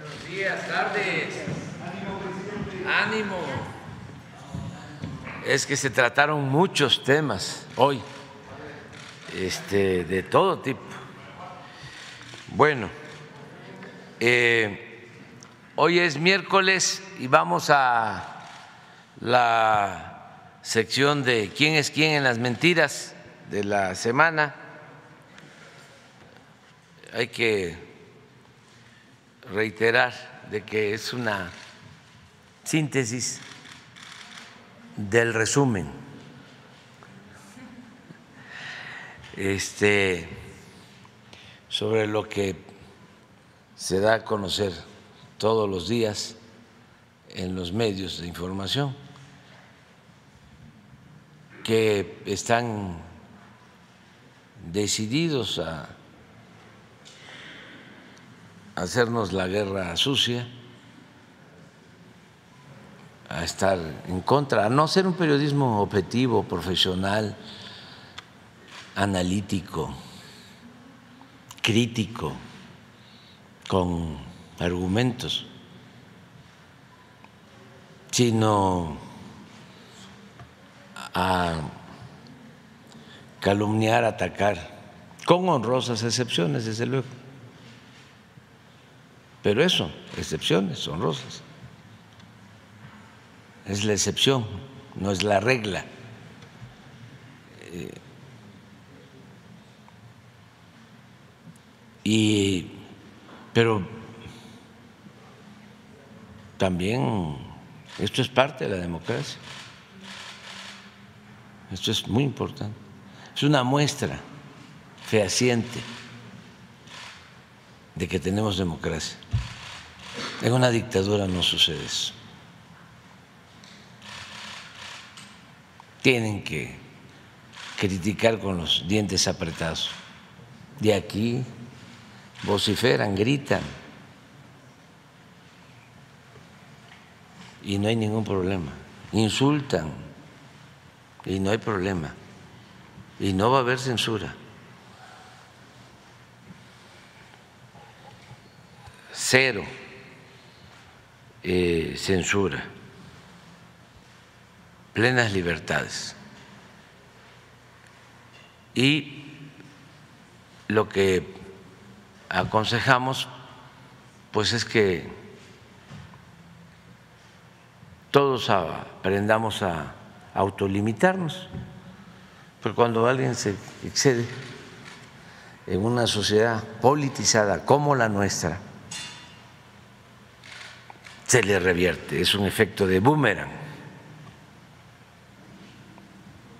Buenos días, tardes. Ánimo. Es que se trataron muchos temas hoy, este, de todo tipo. Bueno, eh, hoy es miércoles y vamos a la sección de quién es quién en las mentiras de la semana. Hay que reiterar de que es una síntesis del resumen. Este sobre lo que se da a conocer todos los días en los medios de información que están decididos a hacernos la guerra sucia, a estar en contra, a no hacer un periodismo objetivo, profesional, analítico, crítico, con argumentos, sino a calumniar, atacar, con honrosas excepciones, desde luego. Pero eso, excepciones honrosas. Es la excepción, no es la regla. Eh, y, pero también esto es parte de la democracia. Esto es muy importante. Es una muestra fehaciente de que tenemos democracia. En una dictadura no sucede eso. Tienen que criticar con los dientes apretados. De aquí vociferan, gritan. Y no hay ningún problema. Insultan y no hay problema. Y no va a haber censura. Cero eh, censura. Plenas libertades. Y lo que aconsejamos pues es que todos aprendamos a autolimitarnos. Pero cuando alguien se excede en una sociedad politizada como la nuestra, se le revierte, es un efecto de boomerang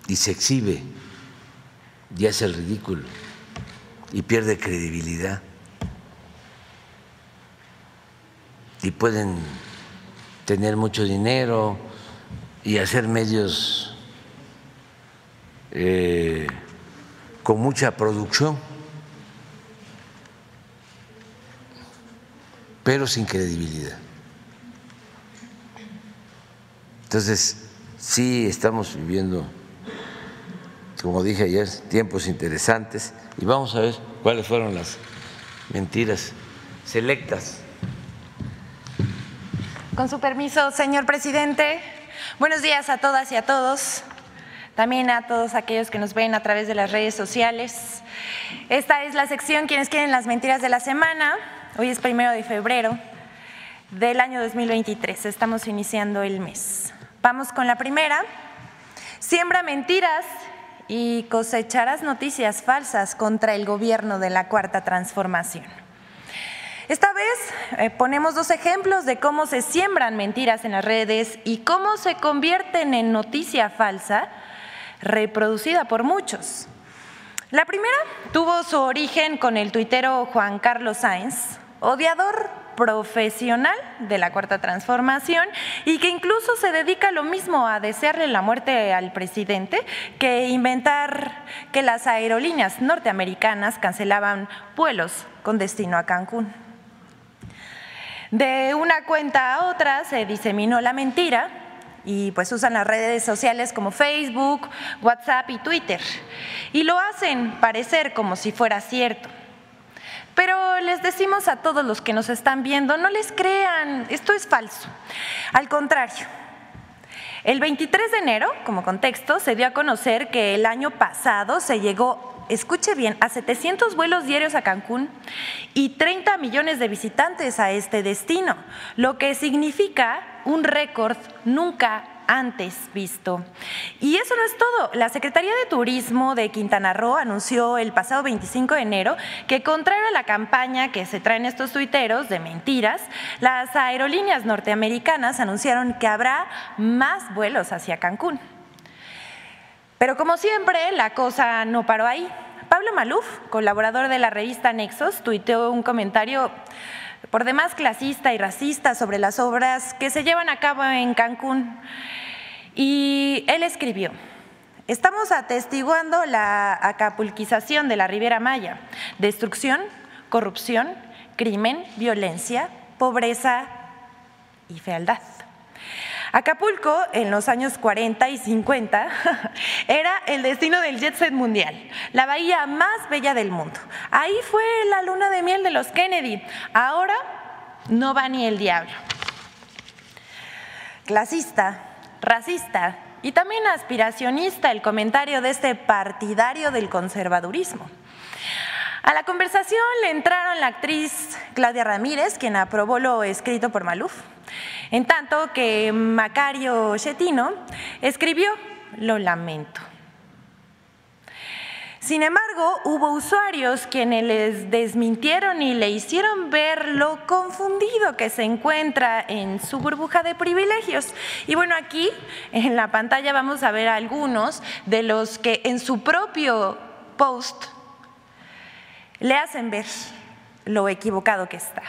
y se exhibe y hace el ridículo y pierde credibilidad y pueden tener mucho dinero, y hacer medios eh, con mucha producción, pero sin credibilidad. Entonces, sí estamos viviendo, como dije ayer, tiempos interesantes y vamos a ver cuáles fueron las mentiras selectas. Con su permiso, señor presidente. Buenos días a todas y a todos, también a todos aquellos que nos ven a través de las redes sociales. Esta es la sección Quienes quieren las mentiras de la semana. Hoy es primero de febrero del año 2023. Estamos iniciando el mes. Vamos con la primera. Siembra mentiras y cosecharás noticias falsas contra el gobierno de la Cuarta Transformación. Esta vez eh, ponemos dos ejemplos de cómo se siembran mentiras en las redes y cómo se convierten en noticia falsa reproducida por muchos. La primera tuvo su origen con el tuitero Juan Carlos Sáenz, odiador profesional de la Cuarta Transformación y que incluso se dedica lo mismo a desearle la muerte al presidente que inventar que las aerolíneas norteamericanas cancelaban vuelos con destino a Cancún. De una cuenta a otra se diseminó la mentira y pues usan las redes sociales como Facebook, WhatsApp y Twitter y lo hacen parecer como si fuera cierto. Pero les decimos a todos los que nos están viendo, no les crean, esto es falso. Al contrario, el 23 de enero, como contexto, se dio a conocer que el año pasado se llegó escuche bien, a 700 vuelos diarios a Cancún y 30 millones de visitantes a este destino, lo que significa un récord nunca antes visto. Y eso no es todo. La Secretaría de Turismo de Quintana Roo anunció el pasado 25 de enero que, contrario a la campaña que se traen estos tuiteros de mentiras, las aerolíneas norteamericanas anunciaron que habrá más vuelos hacia Cancún. Pero como siempre, la cosa no paró ahí. Pablo Maluf, colaborador de la revista Nexos, tuiteó un comentario por demás clasista y racista sobre las obras que se llevan a cabo en Cancún. Y él escribió, estamos atestiguando la acapulquización de la Riviera Maya, destrucción, corrupción, crimen, violencia, pobreza y fealdad. Acapulco, en los años 40 y 50, era el destino del jet set mundial, la bahía más bella del mundo. Ahí fue la luna de miel de los Kennedy. Ahora no va ni el diablo. Clasista, racista y también aspiracionista el comentario de este partidario del conservadurismo. A la conversación le entraron la actriz Claudia Ramírez, quien aprobó lo escrito por Maluf, en tanto que Macario Chetino escribió Lo lamento. Sin embargo, hubo usuarios quienes les desmintieron y le hicieron ver lo confundido que se encuentra en su burbuja de privilegios. Y bueno, aquí en la pantalla vamos a ver algunos de los que en su propio post le hacen ver lo equivocado que está.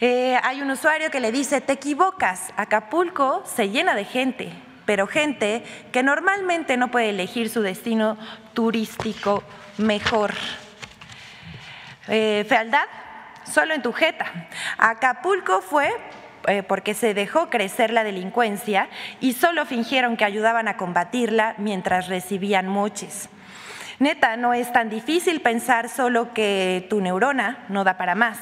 Eh, hay un usuario que le dice, te equivocas, Acapulco se llena de gente, pero gente que normalmente no puede elegir su destino turístico mejor. Eh, fealdad, solo en tu jeta. Acapulco fue eh, porque se dejó crecer la delincuencia y solo fingieron que ayudaban a combatirla mientras recibían moches. Neta, no es tan difícil pensar solo que tu neurona no da para más.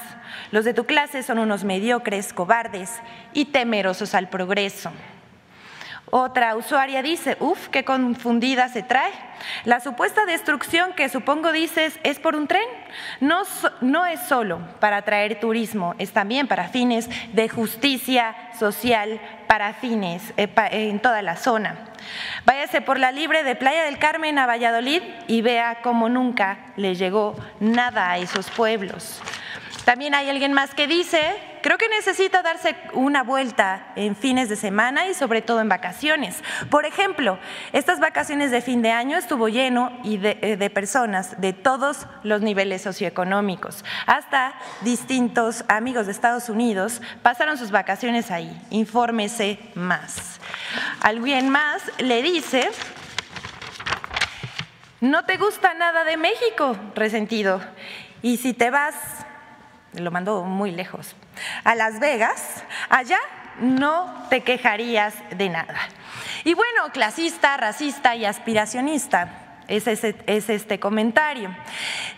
Los de tu clase son unos mediocres, cobardes y temerosos al progreso. Otra usuaria dice, uff, qué confundida se trae. La supuesta destrucción que supongo dices es por un tren. No, no es solo para atraer turismo, es también para fines de justicia social, para fines eh, en toda la zona. Váyase por la libre de Playa del Carmen a Valladolid y vea cómo nunca le llegó nada a esos pueblos. También hay alguien más que dice, creo que necesita darse una vuelta en fines de semana y sobre todo en vacaciones. Por ejemplo, estas vacaciones de fin de año estuvo lleno de, de personas de todos los niveles socioeconómicos. Hasta distintos amigos de Estados Unidos pasaron sus vacaciones ahí. Infórmese más. Alguien más le dice, no te gusta nada de México, resentido. Y si te vas lo mandó muy lejos, a Las Vegas, allá no te quejarías de nada. Y bueno, clasista, racista y aspiracionista. Es, es este comentario.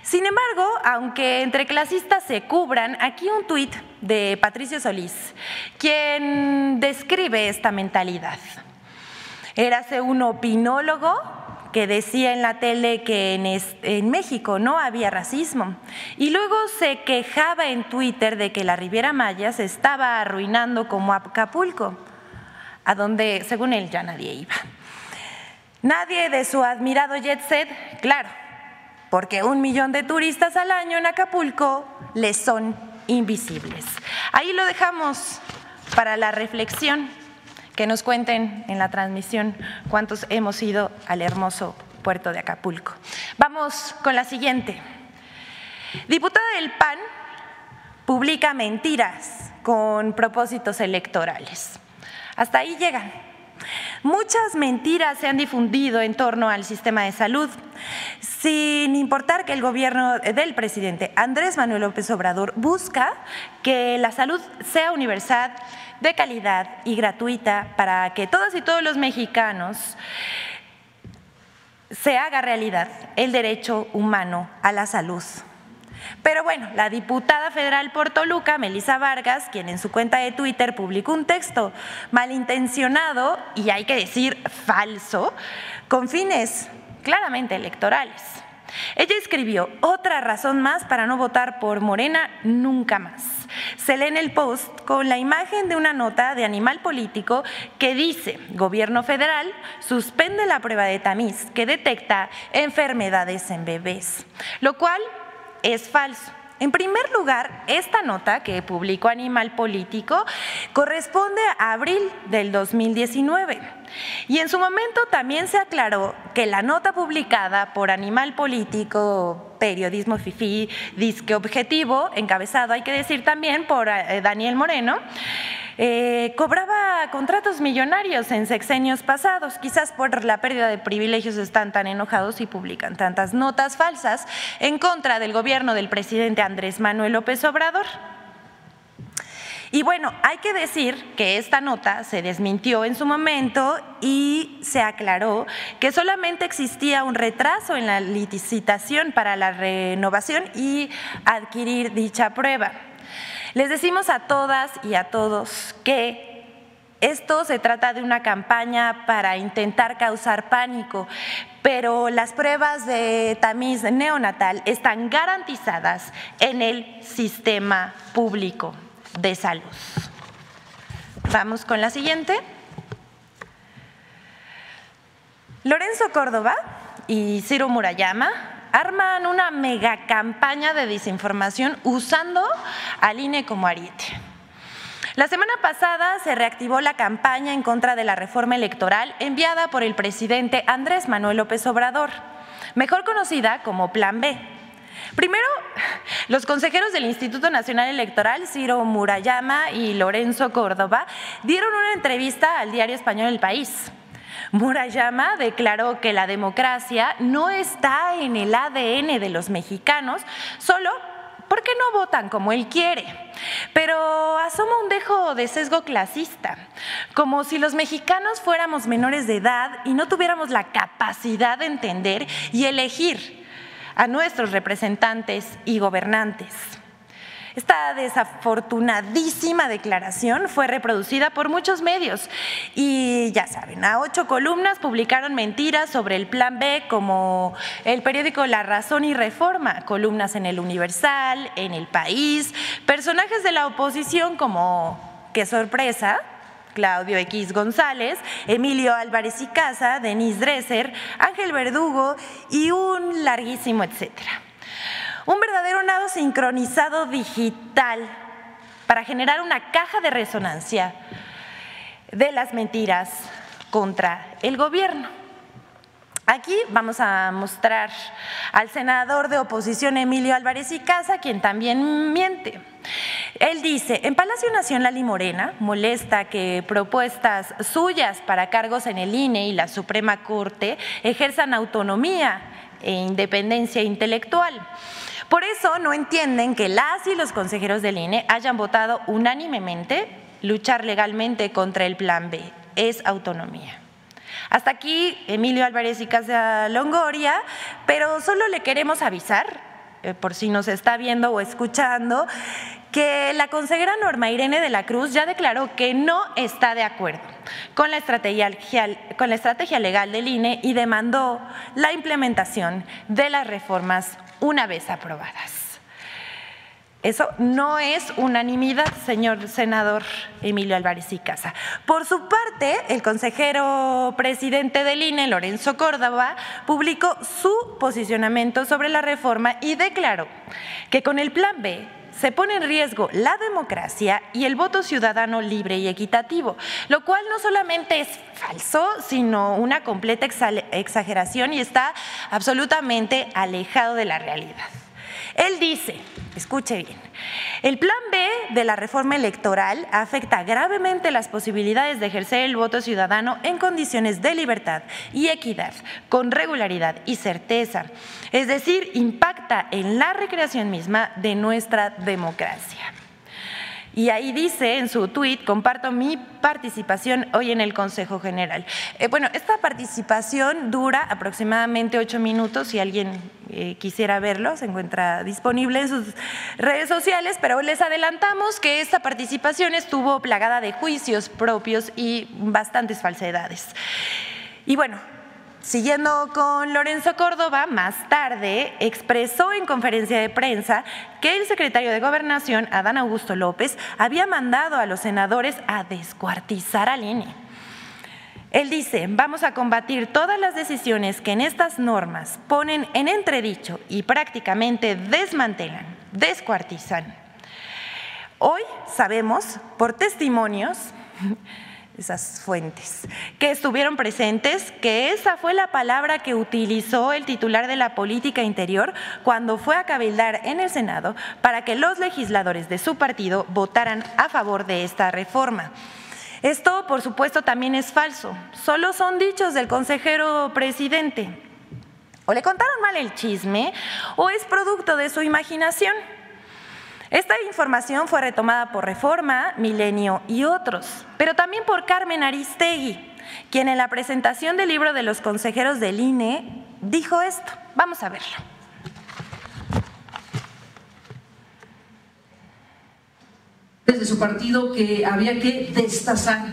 Sin embargo, aunque entre clasistas se cubran, aquí un tuit de Patricio Solís, quien describe esta mentalidad. Érase un opinólogo que decía en la tele que en, México no había racismo. Y luego se quejaba en Twitter de que la Riviera Maya se estaba arruinando como Acapulco, a donde, según él, ya nadie iba. Nadie de su admirado jet set, claro, porque un millón de turistas al año en Acapulco les son invisibles. Ahí lo dejamos para la reflexión que nos cuenten en la transmisión cuántos hemos ido al hermoso puerto de Acapulco. Vamos con la siguiente. Diputada del PAN publica mentiras con propósitos electorales. Hasta ahí llegan. Muchas mentiras se han difundido en torno al sistema de salud, sin importar que el gobierno del presidente Andrés Manuel López Obrador busca que la salud sea universal, de calidad y gratuita para que todas y todos los mexicanos se haga realidad el derecho humano a la salud. Pero bueno, la diputada federal por Toluca, Melissa Vargas, quien en su cuenta de Twitter publicó un texto malintencionado y hay que decir falso, con fines claramente electorales. Ella escribió otra razón más para no votar por Morena nunca más. Se lee en el post con la imagen de una nota de animal político que dice, gobierno federal suspende la prueba de tamiz que detecta enfermedades en bebés, lo cual es falso. En primer lugar, esta nota que publicó Animal Político corresponde a abril del 2019. Y en su momento también se aclaró que la nota publicada por Animal Político, Periodismo FIFI, Disque Objetivo, encabezado, hay que decir también, por eh, Daniel Moreno, eh, cobraba contratos millonarios en sexenios pasados. Quizás por la pérdida de privilegios están tan enojados y publican tantas notas falsas en contra del gobierno del presidente Andrés Manuel López Obrador. Y bueno, hay que decir que esta nota se desmintió en su momento y se aclaró que solamente existía un retraso en la licitación para la renovación y adquirir dicha prueba. Les decimos a todas y a todos que esto se trata de una campaña para intentar causar pánico, pero las pruebas de tamiz neonatal están garantizadas en el sistema público de salud. Vamos con la siguiente. Lorenzo Córdoba y Ciro Murayama arman una mega campaña de desinformación usando al INE como ariete. La semana pasada se reactivó la campaña en contra de la reforma electoral enviada por el presidente Andrés Manuel López Obrador, mejor conocida como Plan B. Primero, los consejeros del Instituto Nacional Electoral, Ciro Murayama y Lorenzo Córdoba, dieron una entrevista al diario español El País. Murayama declaró que la democracia no está en el ADN de los mexicanos, solo porque no votan como él quiere. Pero asoma un dejo de sesgo clasista, como si los mexicanos fuéramos menores de edad y no tuviéramos la capacidad de entender y elegir a nuestros representantes y gobernantes. Esta desafortunadísima declaración fue reproducida por muchos medios y ya saben, a ocho columnas publicaron mentiras sobre el Plan B como el periódico La Razón y Reforma, columnas en el Universal, en el País, personajes de la oposición como, qué sorpresa, Claudio X González, Emilio Álvarez y Casa, Denise Dresser, Ángel Verdugo y un larguísimo etcétera. Un verdadero nado sincronizado digital para generar una caja de resonancia de las mentiras contra el gobierno. Aquí vamos a mostrar al senador de oposición Emilio Álvarez y Casa, quien también miente. Él dice, en Palacio Nacional y Morena molesta que propuestas suyas para cargos en el INE y la Suprema Corte ejerzan autonomía e independencia intelectual. Por eso no entienden que las y los consejeros del INE hayan votado unánimemente luchar legalmente contra el Plan B. Es autonomía. Hasta aquí Emilio Álvarez y Casa Longoria, pero solo le queremos avisar, eh, por si nos está viendo o escuchando, que la consejera Norma Irene de la Cruz ya declaró que no está de acuerdo con la estrategia, con la estrategia legal del INE y demandó la implementación de las reformas una vez aprobadas. Eso no es unanimidad, señor senador Emilio Álvarez y Casa. Por su parte, el consejero presidente del INE, Lorenzo Córdoba, publicó su posicionamiento sobre la reforma y declaró que con el Plan B se pone en riesgo la democracia y el voto ciudadano libre y equitativo, lo cual no solamente es falso, sino una completa exageración y está absolutamente alejado de la realidad. Él dice, escuche bien, el plan B de la reforma electoral afecta gravemente las posibilidades de ejercer el voto ciudadano en condiciones de libertad y equidad, con regularidad y certeza, es decir, impacta en la recreación misma de nuestra democracia. Y ahí dice en su tuit, comparto mi participación hoy en el Consejo General. Eh, bueno, esta participación dura aproximadamente ocho minutos. Si alguien eh, quisiera verlo, se encuentra disponible en sus redes sociales, pero les adelantamos que esta participación estuvo plagada de juicios propios y bastantes falsedades. Y bueno, Siguiendo con Lorenzo Córdoba, más tarde expresó en conferencia de prensa que el secretario de Gobernación, Adán Augusto López, había mandado a los senadores a descuartizar al INE. Él dice, vamos a combatir todas las decisiones que en estas normas ponen en entredicho y prácticamente desmantelan, descuartizan. Hoy sabemos por testimonios esas fuentes, que estuvieron presentes, que esa fue la palabra que utilizó el titular de la política interior cuando fue a cabildar en el Senado para que los legisladores de su partido votaran a favor de esta reforma. Esto, por supuesto, también es falso. Solo son dichos del consejero presidente. O le contaron mal el chisme o es producto de su imaginación. Esta información fue retomada por Reforma, Milenio y otros, pero también por Carmen Aristegui, quien en la presentación del libro de los consejeros del INE dijo esto. Vamos a verlo. Desde su partido que había que destazar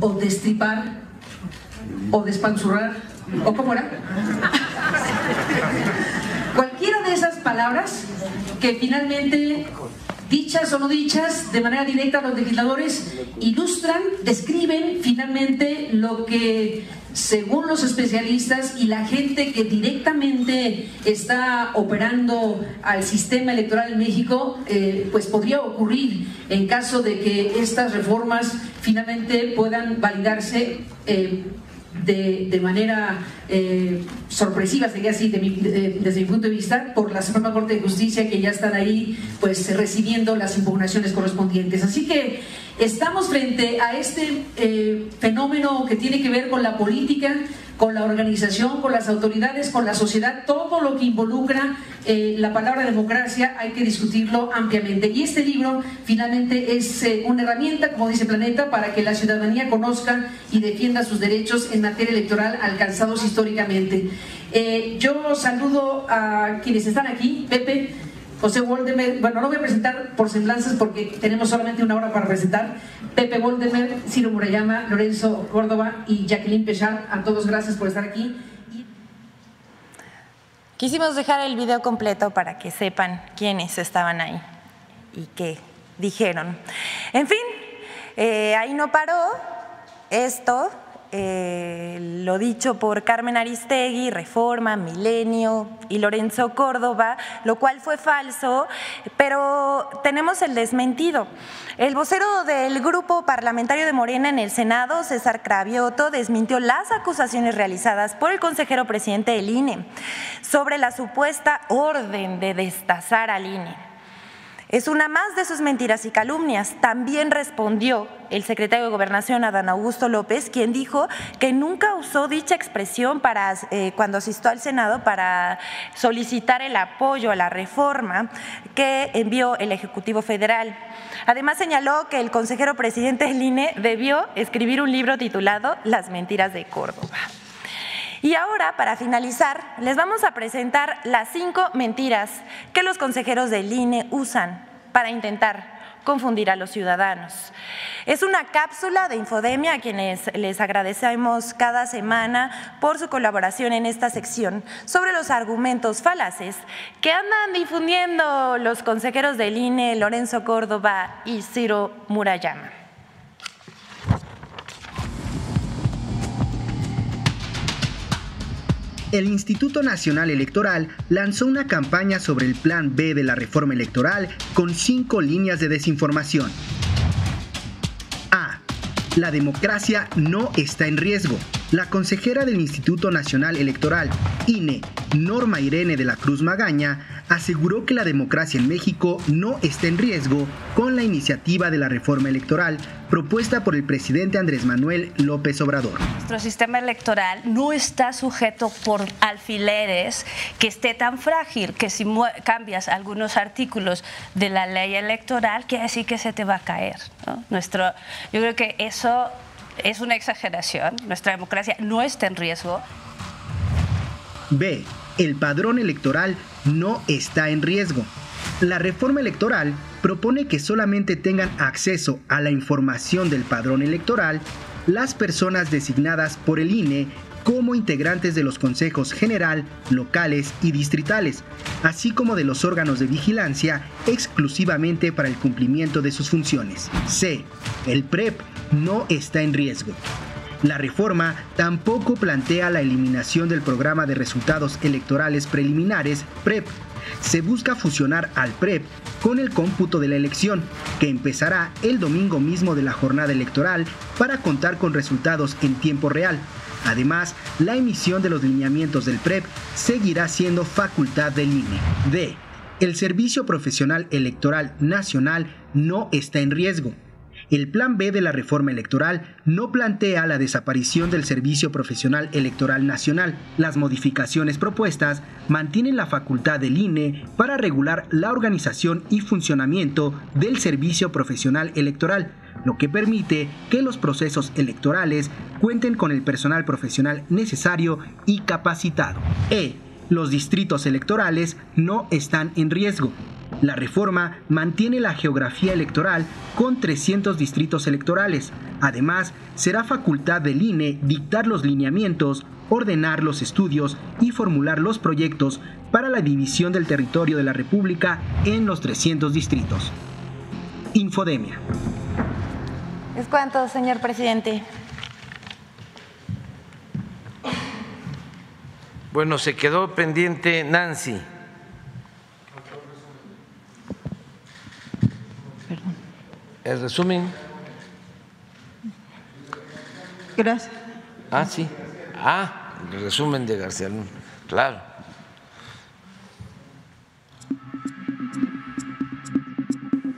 o destripar o despanzurrar, ¿o cómo era? Cualquiera de esas palabras que finalmente, dichas o no dichas, de manera directa los legisladores ilustran, describen finalmente lo que según los especialistas y la gente que directamente está operando al sistema electoral en México, eh, pues podría ocurrir en caso de que estas reformas finalmente puedan validarse eh, de, manera eh, sorpresiva, sería así desde mi punto de vista, por la Suprema Corte de Justicia que ya están ahí pues recibiendo las impugnaciones correspondientes. Así que estamos frente a este eh, fenómeno que tiene que ver con la política, con la organización, con las autoridades, con la sociedad, todo lo que involucra eh, la palabra democracia hay que discutirlo ampliamente. Y este libro finalmente es eh, una herramienta, como dice Planeta, para que la ciudadanía conozca y defienda sus derechos en materia electoral alcanzados históricamente. Eh, yo saludo a quienes están aquí, Pepe. José Woldemer, bueno, no voy a presentar por semblanzas porque tenemos solamente una hora para presentar. Pepe Woldemer, Ciro Murayama, Lorenzo Córdoba y Jacqueline Pechar, a todos gracias por estar aquí. Quisimos dejar el video completo para que sepan quiénes estaban ahí y qué dijeron. En fin, eh, ahí no paró esto, eh, lo dicho por Carmen Aristegui, Reforma, Milenio y Lorenzo Córdoba, lo cual fue falso, pero tenemos el desmentido. El vocero del grupo parlamentario de Morena en el Senado, César Cravioto, desmintió las acusaciones realizadas por el consejero presidente del INE sobre la supuesta orden de destazar al INE. Es una más de sus mentiras y calumnias. También respondió el secretario de Gobernación, Adán Augusto López, quien dijo que nunca usó dicha expresión para, eh, cuando asistió al Senado para solicitar el apoyo a la reforma que envió el Ejecutivo Federal. Además señaló que el consejero presidente del INE debió escribir un libro titulado Las mentiras de Córdoba. Y ahora, para finalizar, les vamos a presentar las cinco mentiras que los consejeros del INE usan para intentar confundir a los ciudadanos. Es una cápsula de infodemia a quienes les agradecemos cada semana por su colaboración en esta sección sobre los argumentos falaces que andan difundiendo los consejeros del INE, Lorenzo Córdoba y Ciro Murayama. El Instituto Nacional Electoral lanzó una campaña sobre el Plan B de la reforma electoral con cinco líneas de desinformación. A. La democracia no está en riesgo. La consejera del Instituto Nacional Electoral, INE, Norma Irene de la Cruz Magaña, aseguró que la democracia en México no está en riesgo con la iniciativa de la reforma electoral propuesta por el presidente Andrés Manuel López Obrador. Nuestro sistema electoral no está sujeto por alfileres que esté tan frágil que si cambias algunos artículos de la ley electoral, quiere decir que se te va a caer. Nuestro, yo creo que eso es una exageración. Nuestra democracia no está en riesgo. B. El padrón electoral no está en riesgo. La reforma electoral propone que solamente tengan acceso a la información del padrón electoral las personas designadas por el INE como integrantes de los consejos general, locales y distritales, así como de los órganos de vigilancia exclusivamente para el cumplimiento de sus funciones. C. El PREP no está en riesgo. La reforma tampoco plantea la eliminación del programa de resultados electorales preliminares PREP. Se busca fusionar al PREP con el cómputo de la elección, que empezará el domingo mismo de la jornada electoral para contar con resultados en tiempo real. Además, la emisión de los lineamientos del PREP seguirá siendo facultad del INE. D. El Servicio Profesional Electoral Nacional no está en riesgo. El Plan B de la reforma electoral no plantea la desaparición del Servicio Profesional Electoral Nacional. Las modificaciones propuestas mantienen la facultad del INE para regular la organización y funcionamiento del Servicio Profesional Electoral, lo que permite que los procesos electorales cuenten con el personal profesional necesario y capacitado. E. Los distritos electorales no están en riesgo. La reforma mantiene la geografía electoral con 300 distritos electorales. Además, será facultad del INE dictar los lineamientos, ordenar los estudios y formular los proyectos para la división del territorio de la República en los 300 distritos. Infodemia. Es cuanto, señor presidente. Bueno, se quedó pendiente Nancy. El resumen. Gracias. Ah, sí. Ah, el resumen de García Luna. Claro.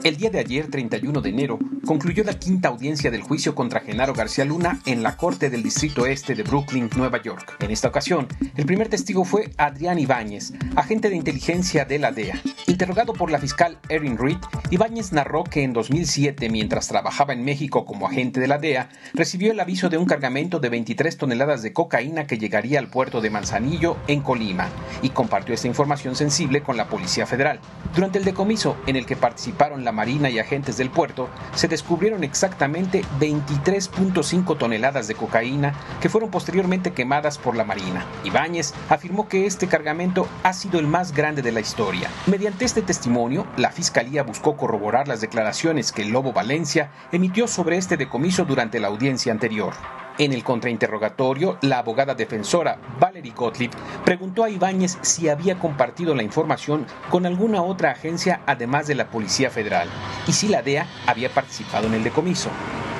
El día de ayer, 31 de enero, concluyó la quinta audiencia del juicio contra Genaro García Luna en la Corte del Distrito Este de Brooklyn, Nueva York. En esta ocasión, el primer testigo fue Adrián Ibáñez, agente de inteligencia de la DEA. Interrogado por la fiscal Erin Reed, Ibáñez narró que en 2007, mientras trabajaba en México como agente de la DEA, recibió el aviso de un cargamento de 23 toneladas de cocaína que llegaría al puerto de Manzanillo, en Colima, y compartió esta información sensible con la Policía Federal. Durante el decomiso, en el que participaron la Marina y agentes del puerto, se descubrieron exactamente 23.5 toneladas de cocaína que fueron posteriormente quemadas por la Marina. Ibáñez afirmó que este cargamento ha sido el más grande de la historia. Mediante este testimonio, la Fiscalía buscó corroborar las declaraciones que el Lobo Valencia emitió sobre este decomiso durante la audiencia anterior. En el contrainterrogatorio, la abogada defensora Valerie Gottlieb preguntó a Ibáñez si había compartido la información con alguna otra agencia además de la Policía Federal y si la DEA había participado en el decomiso.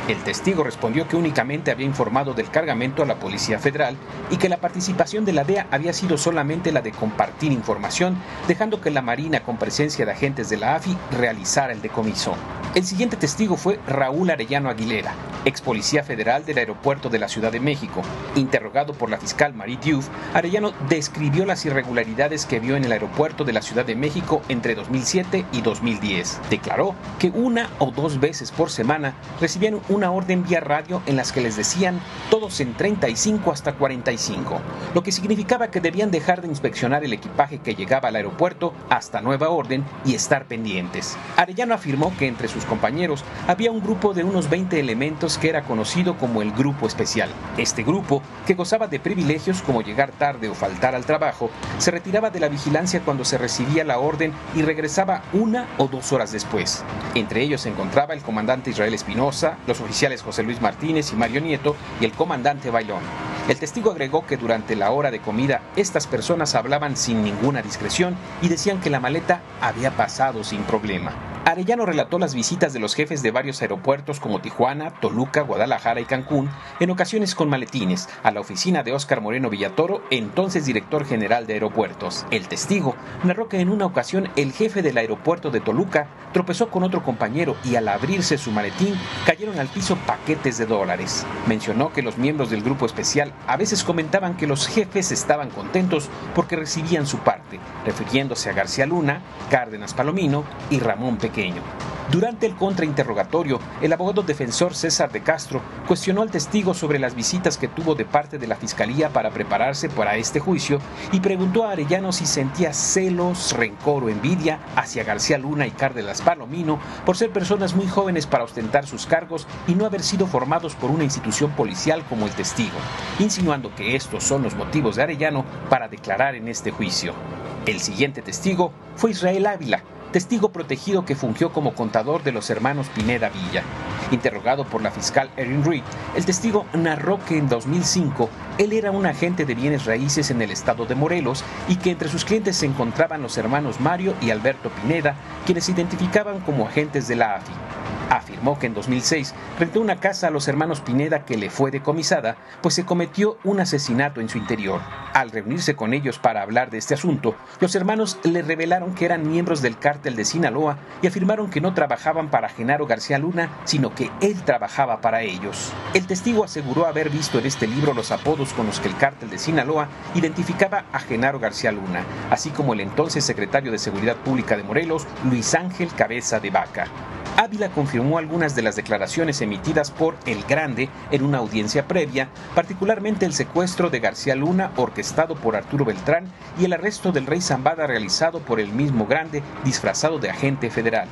El testigo respondió que únicamente había informado del cargamento a la Policía Federal y que la participación de la DEA había sido solamente la de compartir información, dejando que la Marina con presencia de agentes de la AFI realizara el decomiso. El siguiente testigo fue Raúl Arellano Aguilera, ex policía federal del aeropuerto de la Ciudad de México. Interrogado por la fiscal Marie Diouf, Arellano describió las irregularidades que vio en el aeropuerto de la Ciudad de México entre 2007 y 2010. Declaró que una o dos veces por semana recibían una orden vía radio en las que les decían todos en 35 hasta 45, lo que significaba que debían dejar de inspeccionar el equipaje que llegaba al aeropuerto hasta nueva orden y estar pendientes. Arellano afirmó que entre sus compañeros había un grupo de unos 20 elementos que era conocido como el Grupo Especial. Este grupo, que gozaba de privilegios como llegar tarde o faltar al trabajo, se retiraba de la vigilancia cuando se recibía la orden y regresaba una o dos horas después. Entre ellos se encontraba el comandante Israel Espinosa, los oficiales José Luis Martínez y Mario Nieto y el comandante Bailón. El testigo agregó que durante la hora de comida estas personas hablaban sin ninguna discreción y decían que la maleta había pasado sin problema. Arellano relató las visitas de los jefes de varios aeropuertos como Tijuana, Toluca, Guadalajara y Cancún, en ocasiones con maletines, a la oficina de Óscar Moreno Villatoro, entonces director general de aeropuertos. El testigo narró que en una ocasión el jefe del aeropuerto de Toluca tropezó con otro compañero y al abrirse su maletín cayeron al piso paquetes de dólares. Mencionó que los miembros del grupo especial a veces comentaban que los jefes estaban contentos porque recibían su parte, refiriéndose a García Luna, Cárdenas Palomino y Ramón Pequeño. Durante el contrainterrogatorio, el abogado defensor César de Castro cuestionó al testigo sobre las visitas que tuvo de parte de la Fiscalía para prepararse para este juicio y preguntó a Arellano si sentía celos, rencor o envidia hacia García Luna y Cárdenas Palomino por ser personas muy jóvenes para ostentar sus cargos y no haber sido formados por una institución policial como el testigo, insinuando que estos son los motivos de Arellano para declarar en este juicio. El siguiente testigo fue Israel Ávila, testigo protegido que fungió como contador de los hermanos Pineda Villa. Interrogado por la fiscal Erin Reed, el testigo narró que en 2005 él era un agente de bienes raíces en el estado de Morelos y que entre sus clientes se encontraban los hermanos Mario y Alberto Pineda, quienes identificaban como agentes de la AFI. Afirmó que en 2006 rentó una casa a los hermanos Pineda que le fue decomisada, pues se cometió un asesinato en su interior. Al reunirse con ellos para hablar de este asunto, los hermanos le revelaron que eran miembros del cártel de Sinaloa y afirmaron que no trabajaban para Genaro García Luna, sino que él trabajaba para ellos. El testigo aseguró haber visto en este libro los apodos con los que el cártel de Sinaloa identificaba a Genaro García Luna, así como el entonces secretario de Seguridad Pública de Morelos, Luis Ángel Cabeza de Vaca. Ávila confirmó algunas de las declaraciones emitidas por El Grande en una audiencia previa, particularmente el secuestro de García Luna orquestado por Arturo Beltrán y el arresto del rey Zambada realizado por el mismo Grande disfrazado de agente federal.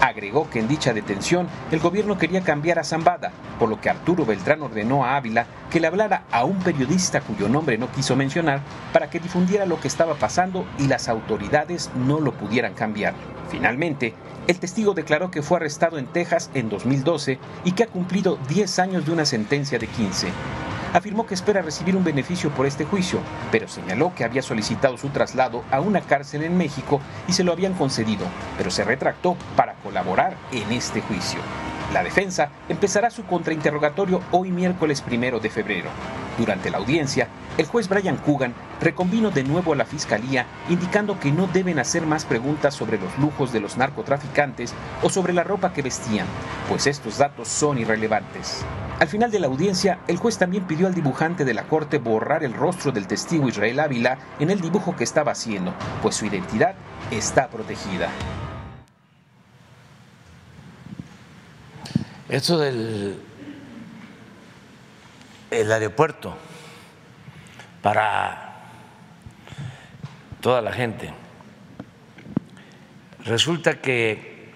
Agregó que en dicha detención el gobierno quería cambiar a Zambada, por lo que Arturo Beltrán ordenó a Ávila que le hablara a un periodista cuyo nombre no quiso mencionar para que difundiera lo que estaba pasando y las autoridades no lo pudieran cambiar. Finalmente, el testigo declaró que fue arrestado en Texas en 2012 y que ha cumplido 10 años de una sentencia de 15. Afirmó que espera recibir un beneficio por este juicio, pero señaló que había solicitado su traslado a una cárcel en México y se lo habían concedido, pero se retractó para colaborar en este juicio. La defensa empezará su contrainterrogatorio hoy miércoles primero de febrero. Durante la audiencia, el juez Brian Coogan reconvino de nuevo a la fiscalía indicando que no deben hacer más preguntas sobre los lujos de los narcotraficantes o sobre la ropa que vestían, pues estos datos son irrelevantes. Al final de la audiencia, el juez también pidió al dibujante de la corte borrar el rostro del testigo Israel Ávila en el dibujo que estaba haciendo, pues su identidad está protegida. Eso del el aeropuerto para toda la gente. Resulta que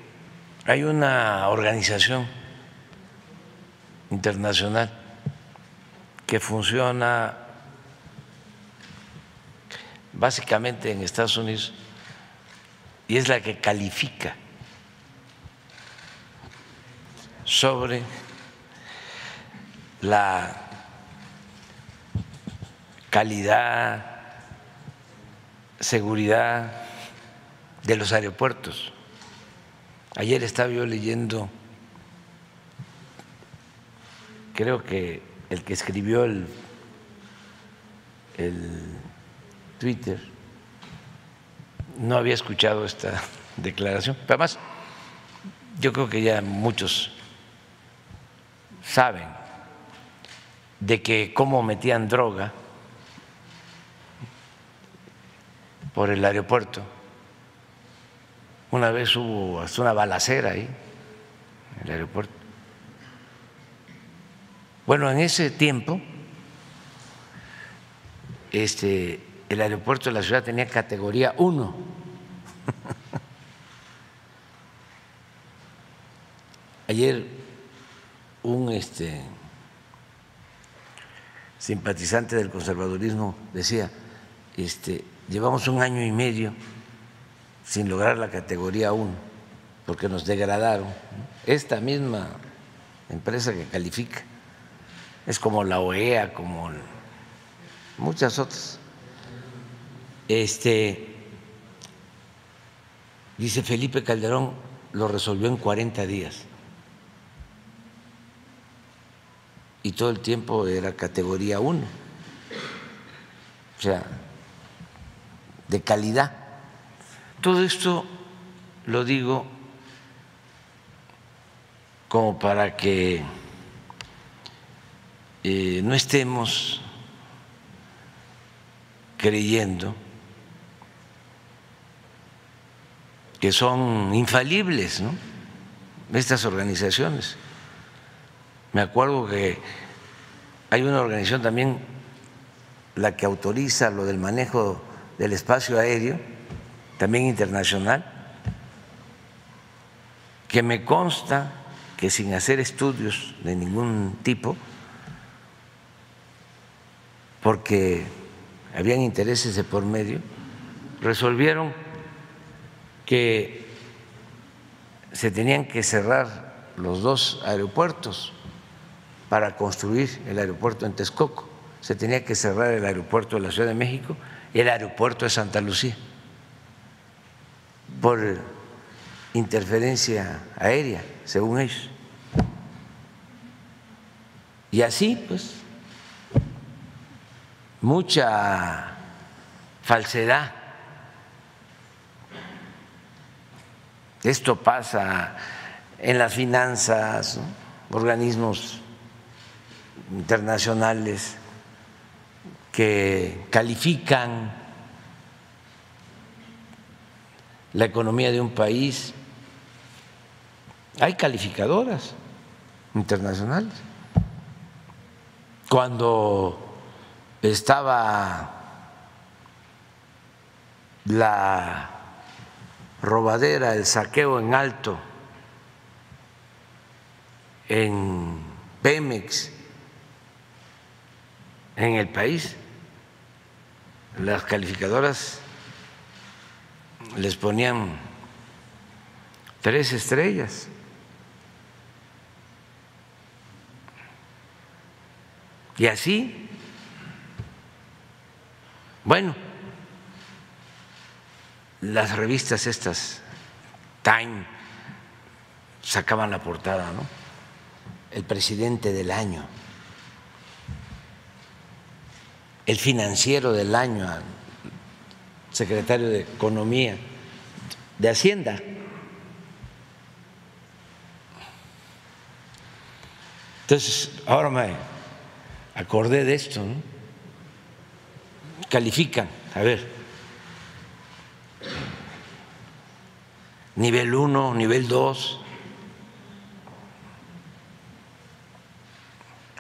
hay una organización internacional que funciona básicamente en Estados Unidos y es la que califica sobre la calidad, seguridad de los aeropuertos. Ayer estaba yo leyendo, creo que el que escribió el, el Twitter no había escuchado esta declaración. Además, yo creo que ya muchos saben de que cómo metían droga por el aeropuerto. Una vez hubo hasta una balacera ahí, en el aeropuerto. Bueno, en ese tiempo, este, el aeropuerto de la ciudad tenía categoría 1. Ayer un este, simpatizante del conservadurismo decía, este, llevamos un año y medio sin lograr la categoría 1, porque nos degradaron. Esta misma empresa que califica es como la OEA, como muchas otras. Este, dice Felipe Calderón, lo resolvió en 40 días. Y todo el tiempo era categoría 1. O sea, de calidad. Todo esto lo digo como para que eh, no estemos creyendo que son infalibles ¿no? estas organizaciones. Me acuerdo que hay una organización también, la que autoriza lo del manejo del espacio aéreo, también internacional, que me consta que sin hacer estudios de ningún tipo, porque habían intereses de por medio, resolvieron que se tenían que cerrar los dos aeropuertos para construir el aeropuerto en Texcoco. Se tenía que cerrar el aeropuerto de la Ciudad de México y el aeropuerto de Santa Lucía por interferencia aérea, según ellos. Y así, pues, mucha falsedad. Esto pasa en las finanzas, organismos internacionales que califican la economía de un país. Hay calificadoras internacionales. Cuando estaba la robadera, el saqueo en alto en Pemex, en el país, las calificadoras les ponían tres estrellas. Y así bueno, las revistas estas, Time, sacaban la portada, ¿no? El presidente del año, el financiero del año, secretario de Economía, de Hacienda. Entonces, ahora me acordé de esto, ¿no? califican, a ver, nivel 1, nivel 2,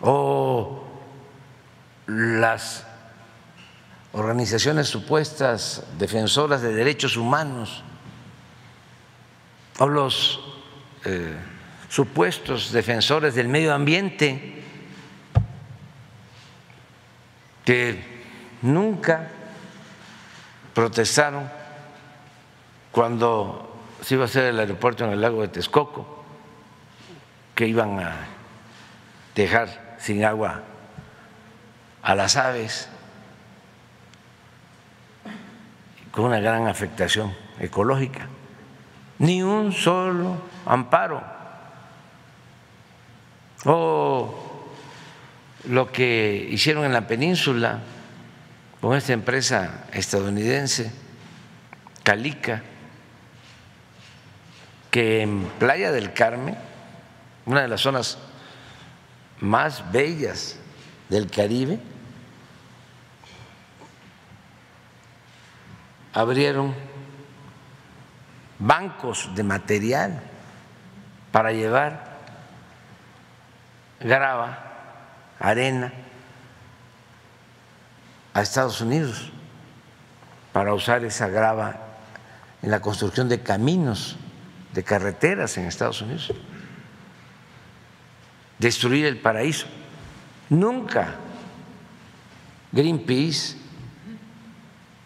o las organizaciones supuestas defensoras de derechos humanos, o los eh, supuestos defensores del medio ambiente, que nunca protestaron cuando se iba a hacer el aeropuerto en el lago de Texcoco, que iban a dejar sin agua a las aves, con una gran afectación ecológica. Ni un solo amparo. O lo que hicieron en la península con esta empresa estadounidense, Calica, que en Playa del Carmen, una de las zonas más bellas del Caribe, abrieron bancos de material para llevar grava, arena, a Estados Unidos para usar esa grava en la construcción de caminos, de carreteras en Estados Unidos. Destruir el paraíso. Nunca Greenpeace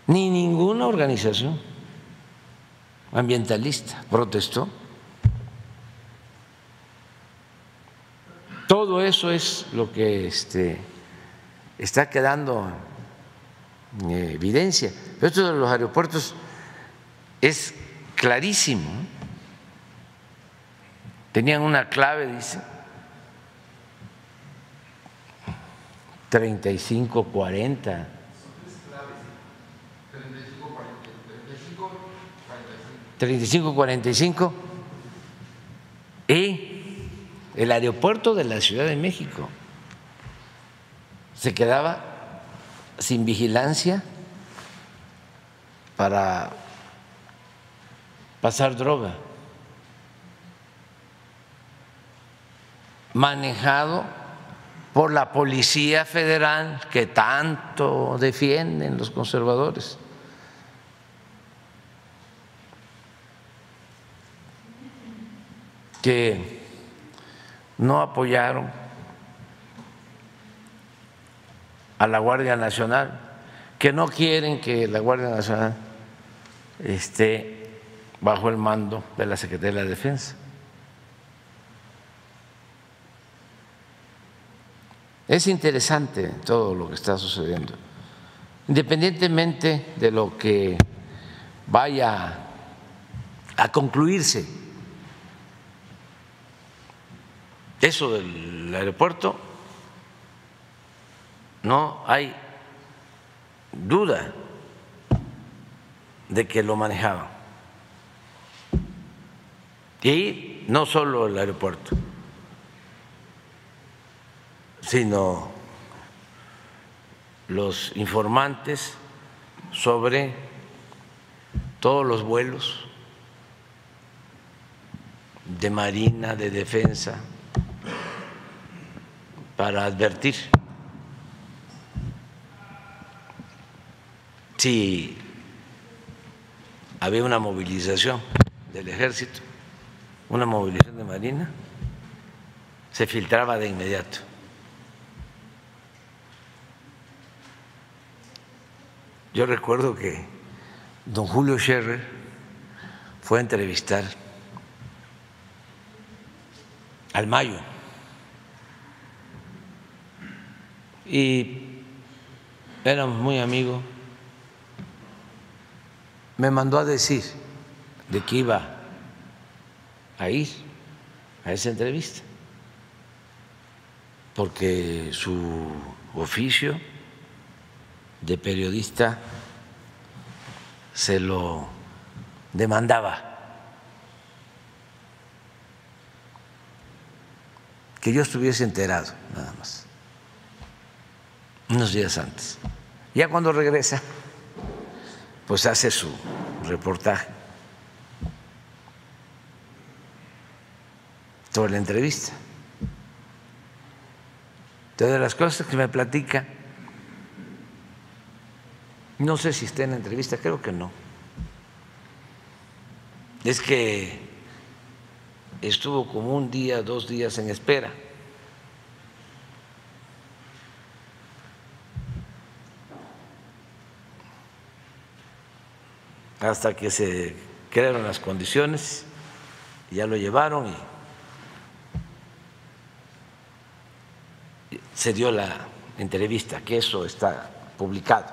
ni ninguna organización ambientalista protestó. Todo eso es lo que este, está quedando evidencia. Pero esto de los aeropuertos es clarísimo. tenían una clave, dice, 3540. 3545 y el aeropuerto de la Ciudad de México se quedaba sin vigilancia para pasar droga, manejado por la Policía Federal que tanto defienden los conservadores. Que no apoyaron a la Guardia Nacional, que no quieren que la Guardia Nacional esté bajo el mando de la Secretaría de Defensa. Es interesante todo lo que está sucediendo, independientemente de lo que vaya a concluirse. Eso del aeropuerto, no hay duda de que lo manejaban. Y no solo el aeropuerto, sino los informantes sobre todos los vuelos de marina, de defensa, para advertir si había una movilización del ejército, una movilización de Marina, se filtraba de inmediato. Yo recuerdo que don Julio Scherrer fue a entrevistar al Mayo y éramos muy amigos me mandó a decir de que iba a ir a esa entrevista, porque su oficio de periodista se lo demandaba. Que yo estuviese enterado, nada más, unos días antes. Ya cuando regresa, pues hace su reportaje sobre la entrevista. Todas las cosas que me platica, no sé si está en la entrevista, creo que no. Es que estuvo como un día, dos días en espera. hasta que se crearon las condiciones, ya lo llevaron y se dio la entrevista, que eso está publicado.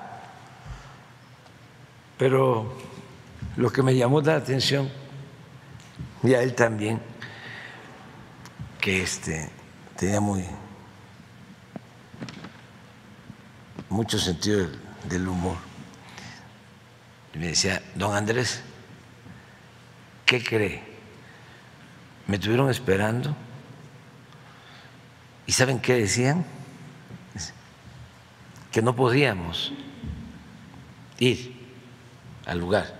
Pero lo que me llamó la atención, y a él también, que este, tenía muy mucho sentido del humor y me decía, don Andrés, ¿qué cree? Me tuvieron esperando y ¿saben qué decían? Que no podíamos ir al lugar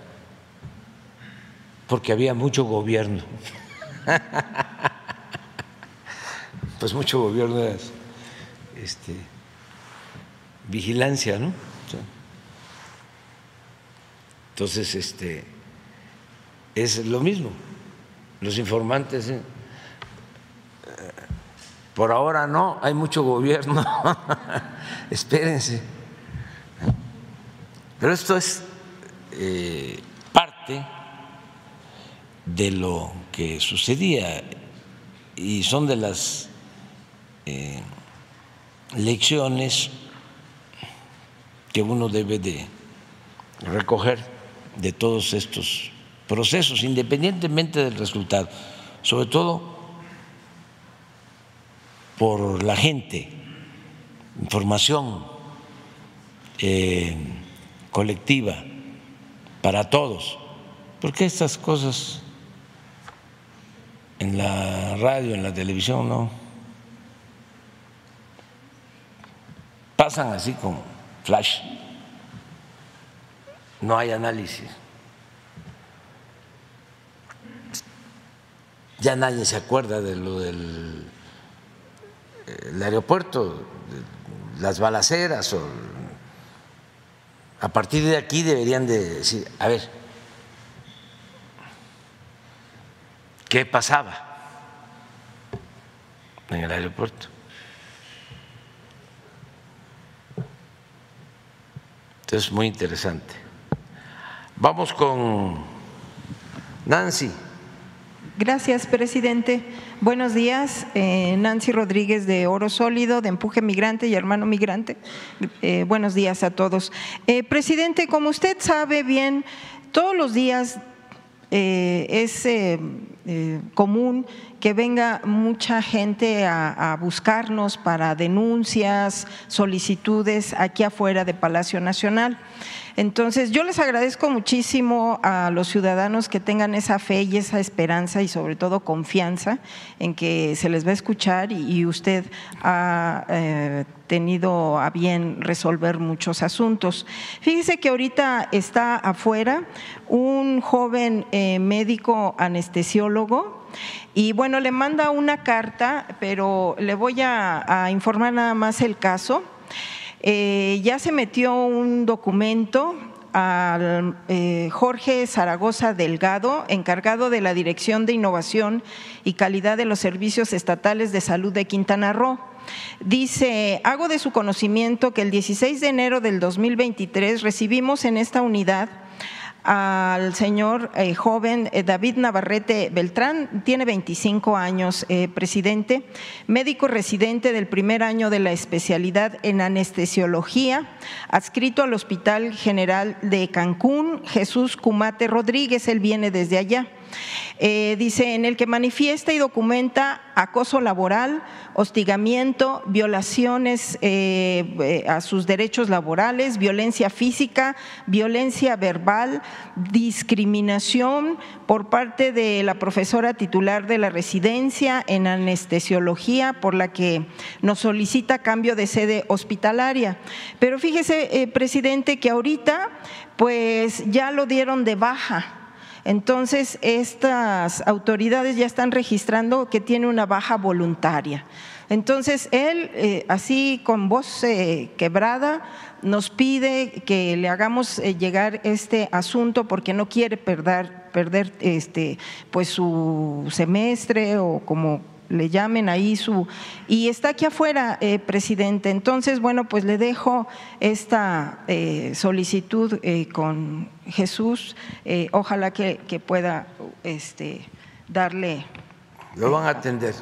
porque había mucho gobierno. pues mucho gobierno es este, vigilancia, ¿no? Entonces, este, es lo mismo. Los informantes, eh, por ahora no, hay mucho gobierno, espérense. Pero esto es eh, parte de lo que sucedía y son de las eh, lecciones que uno debe de recoger de todos estos procesos, independientemente del resultado, sobre todo por la gente, información eh, colectiva para todos, porque estas cosas en la radio, en la televisión, no pasan así como flash, no hay análisis. Ya nadie se acuerda de lo del el aeropuerto, las balaceras o a partir de aquí deberían de decir, a ver, ¿qué pasaba en el aeropuerto? Entonces, muy interesante. Vamos con Nancy. Gracias, presidente. Buenos días, eh, Nancy Rodríguez de Oro Sólido, de Empuje Migrante y Hermano Migrante. Eh, buenos días a todos. Eh, presidente, como usted sabe bien, todos los días es común que venga mucha gente a, a, buscarnos para denuncias, solicitudes aquí afuera de Palacio Nacional. Entonces, yo les agradezco muchísimo a los ciudadanos que tengan esa fe y esa esperanza y sobre todo confianza en que se les va a escuchar y, usted ha eh, tenido a bien resolver muchos asuntos. Fíjese que ahorita está afuera un joven eh, médico anestesiólogo y bueno, le manda una carta, pero le voy a informar nada más el caso. Eh, ya se metió un documento al eh, Jorge Zaragoza Delgado, encargado de la Dirección de Innovación y Calidad de los Servicios Estatales de Salud de Quintana Roo. Dice, hago de su conocimiento que el 16 de enero del 2023 recibimos en esta unidad al señor eh, joven eh, David Navarrete Beltrán, tiene 25 años, eh, presidente, médico residente del primer año de la especialidad en anestesiología, adscrito al Hospital General de Cancún, Jesús Cumate Rodríguez, él viene desde allá. Eh, dice, en el que manifiesta y documenta acoso laboral, hostigamiento, violaciones eh, eh, a sus derechos laborales, violencia física, violencia verbal, discriminación por parte de la profesora titular de la residencia en anestesiología, por la que nos solicita cambio de sede hospitalaria. Pero fíjese, presidente, que ahorita pues ya lo dieron de baja entonces, estas autoridades ya están registrando que tiene una baja voluntaria. Entonces, él, eh, así con voz eh, quebrada, nos pide que le hagamos eh, llegar este asunto porque no quiere perder, perder este, pues su semestre o como le llamen ahí su... Y está aquí afuera, eh, presidente. Entonces, bueno, pues le dejo esta eh, solicitud eh, con Jesús. ojalá que, pueda este, darle... Lo van a atender.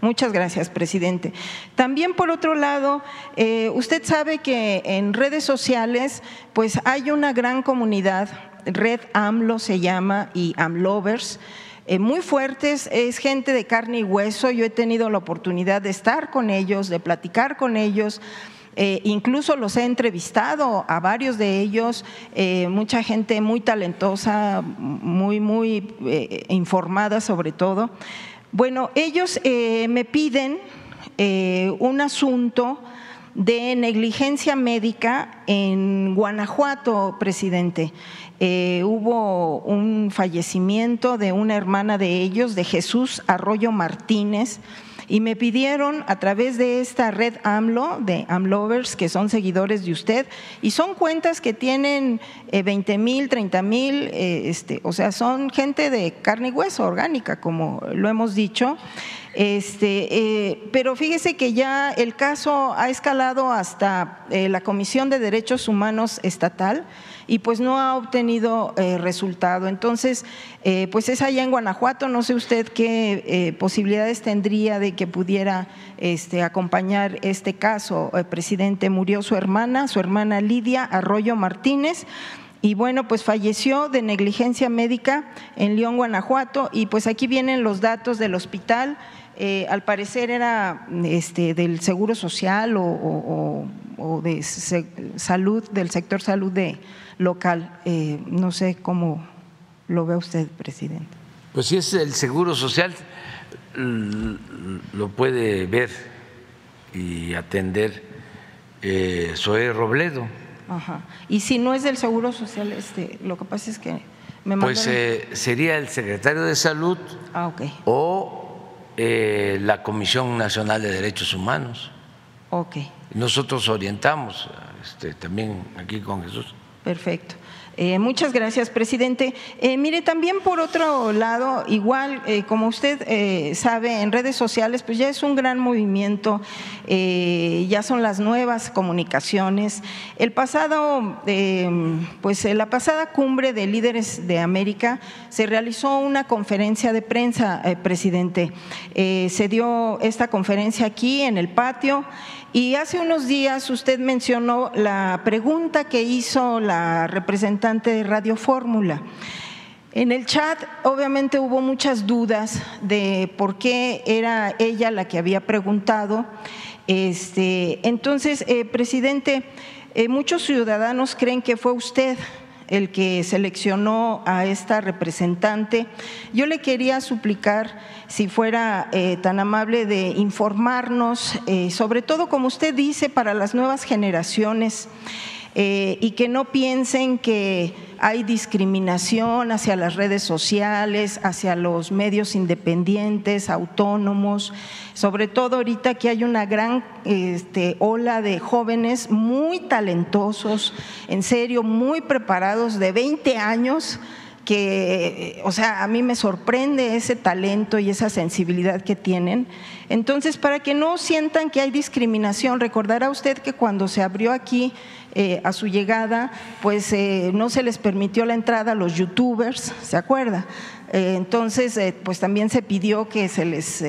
Muchas gracias, presidente. También, por otro lado, usted sabe que en redes sociales, pues hay una gran comunidad, Red AMLO se llama y AMLovers, eh, muy fuertes, es gente de carne y hueso, yo he tenido la oportunidad de estar con ellos, de platicar con ellos. Eh, incluso los he entrevistado a varios de ellos, eh, mucha gente muy talentosa, muy, muy informada sobre todo. Bueno, ellos me piden un asunto de negligencia médica en Guanajuato, presidente. Eh, hubo un fallecimiento de una hermana de ellos, de Jesús Arroyo Martínez, y me pidieron a través de esta red AMLO, de AMLovers, que son seguidores de usted, y son cuentas que tienen 20 eh, mil, 30 mil, eh, este, o sea, son gente de carne y hueso orgánica, como lo hemos dicho. Este, pero fíjese que ya el caso ha escalado hasta la Comisión de Derechos Humanos Estatal y pues no ha obtenido eh, resultado. Entonces, eh, pues es allá en Guanajuato, no sé usted qué eh, posibilidades tendría de que pudiera este, acompañar este caso. El presidente murió su hermana, su hermana Lidia Arroyo Martínez. y bueno, pues falleció de negligencia médica en León, Guanajuato, y pues aquí vienen los datos del hospital. Eh, al parecer era este, del Seguro Social o, de salud, del sector salud de local. Eh, no sé cómo lo ve usted, presidente. Pues si es el Seguro Social, lo puede ver y atender eh, Robledo. Ajá. Y si no es del Seguro Social, este, lo que pasa es que me Pues eh, sería el secretario de Salud ah, okay. o eh, la Comisión Nacional de Derechos Humanos. Ok. Nosotros orientamos este, también aquí con Jesús. Perfecto. Eh, muchas gracias, presidente. Eh, mire, también por otro lado, igual, eh, como usted sabe, en redes sociales, pues ya es un gran movimiento, ya son las nuevas comunicaciones. El pasado, pues la pasada cumbre de líderes de América se realizó una conferencia de prensa, presidente. se dio esta conferencia aquí en el patio. Y hace unos días usted mencionó la pregunta que hizo la representante de Radio Fórmula. En el chat obviamente hubo muchas dudas de por qué era ella la que había preguntado. Este, entonces, eh, presidente, eh, muchos ciudadanos creen que fue usted el que seleccionó a esta representante. Yo le quería suplicar si fuera eh, tan amable de informarnos, eh, sobre todo como usted dice, para las nuevas generaciones. Eh, y que no piensen que hay discriminación hacia las redes sociales, hacia los medios independientes, autónomos, sobre todo ahorita que hay una gran este, ola de jóvenes muy talentosos, en serio, muy preparados, de 20 años, que, o sea, a mí me sorprende ese talento y esa sensibilidad que tienen. Entonces, para que no sientan que hay discriminación, recordará usted que cuando se abrió aquí eh, a su llegada, pues eh, no se les permitió la entrada a los youtubers, ¿se acuerda? Eh, entonces, pues también se pidió que se les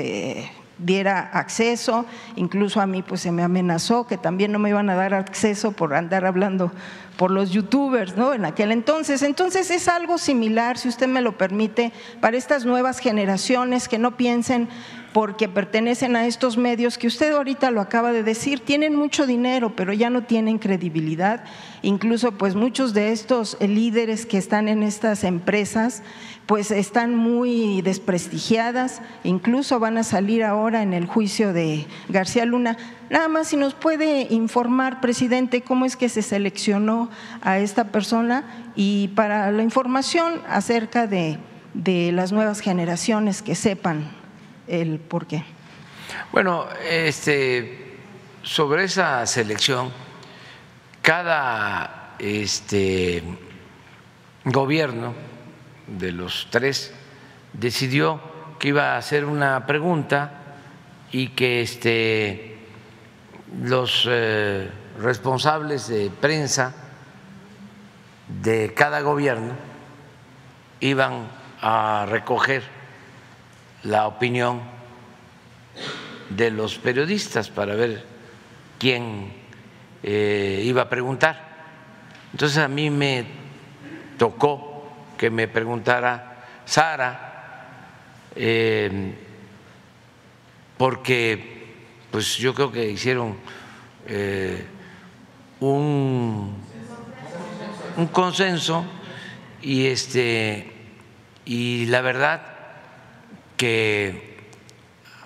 diera acceso, incluso a mí pues se me amenazó que también no me iban a dar acceso por andar hablando por los youtubers, ¿no? En aquel entonces. Entonces es algo similar, si usted me lo permite, para estas nuevas generaciones que no piensen porque pertenecen a estos medios que usted ahorita lo acaba de decir, tienen mucho dinero, pero ya no tienen credibilidad. Incluso pues muchos de estos líderes que están en estas empresas pues están muy desprestigiadas, incluso van a salir ahora en el juicio de García Luna. Nada más si nos puede informar, presidente, cómo es que se seleccionó a esta persona y para la información acerca de, de las nuevas generaciones que sepan el por qué. Bueno, este, sobre esa selección, cada este, gobierno de los tres decidió que iba a hacer una pregunta y que este, los eh, responsables de prensa de cada gobierno iban a recoger la opinión de los periodistas para ver quién eh, iba a preguntar. Entonces a mí me tocó que me preguntara Sara, eh, porque pues yo creo que hicieron eh, un, un consenso y este y la verdad que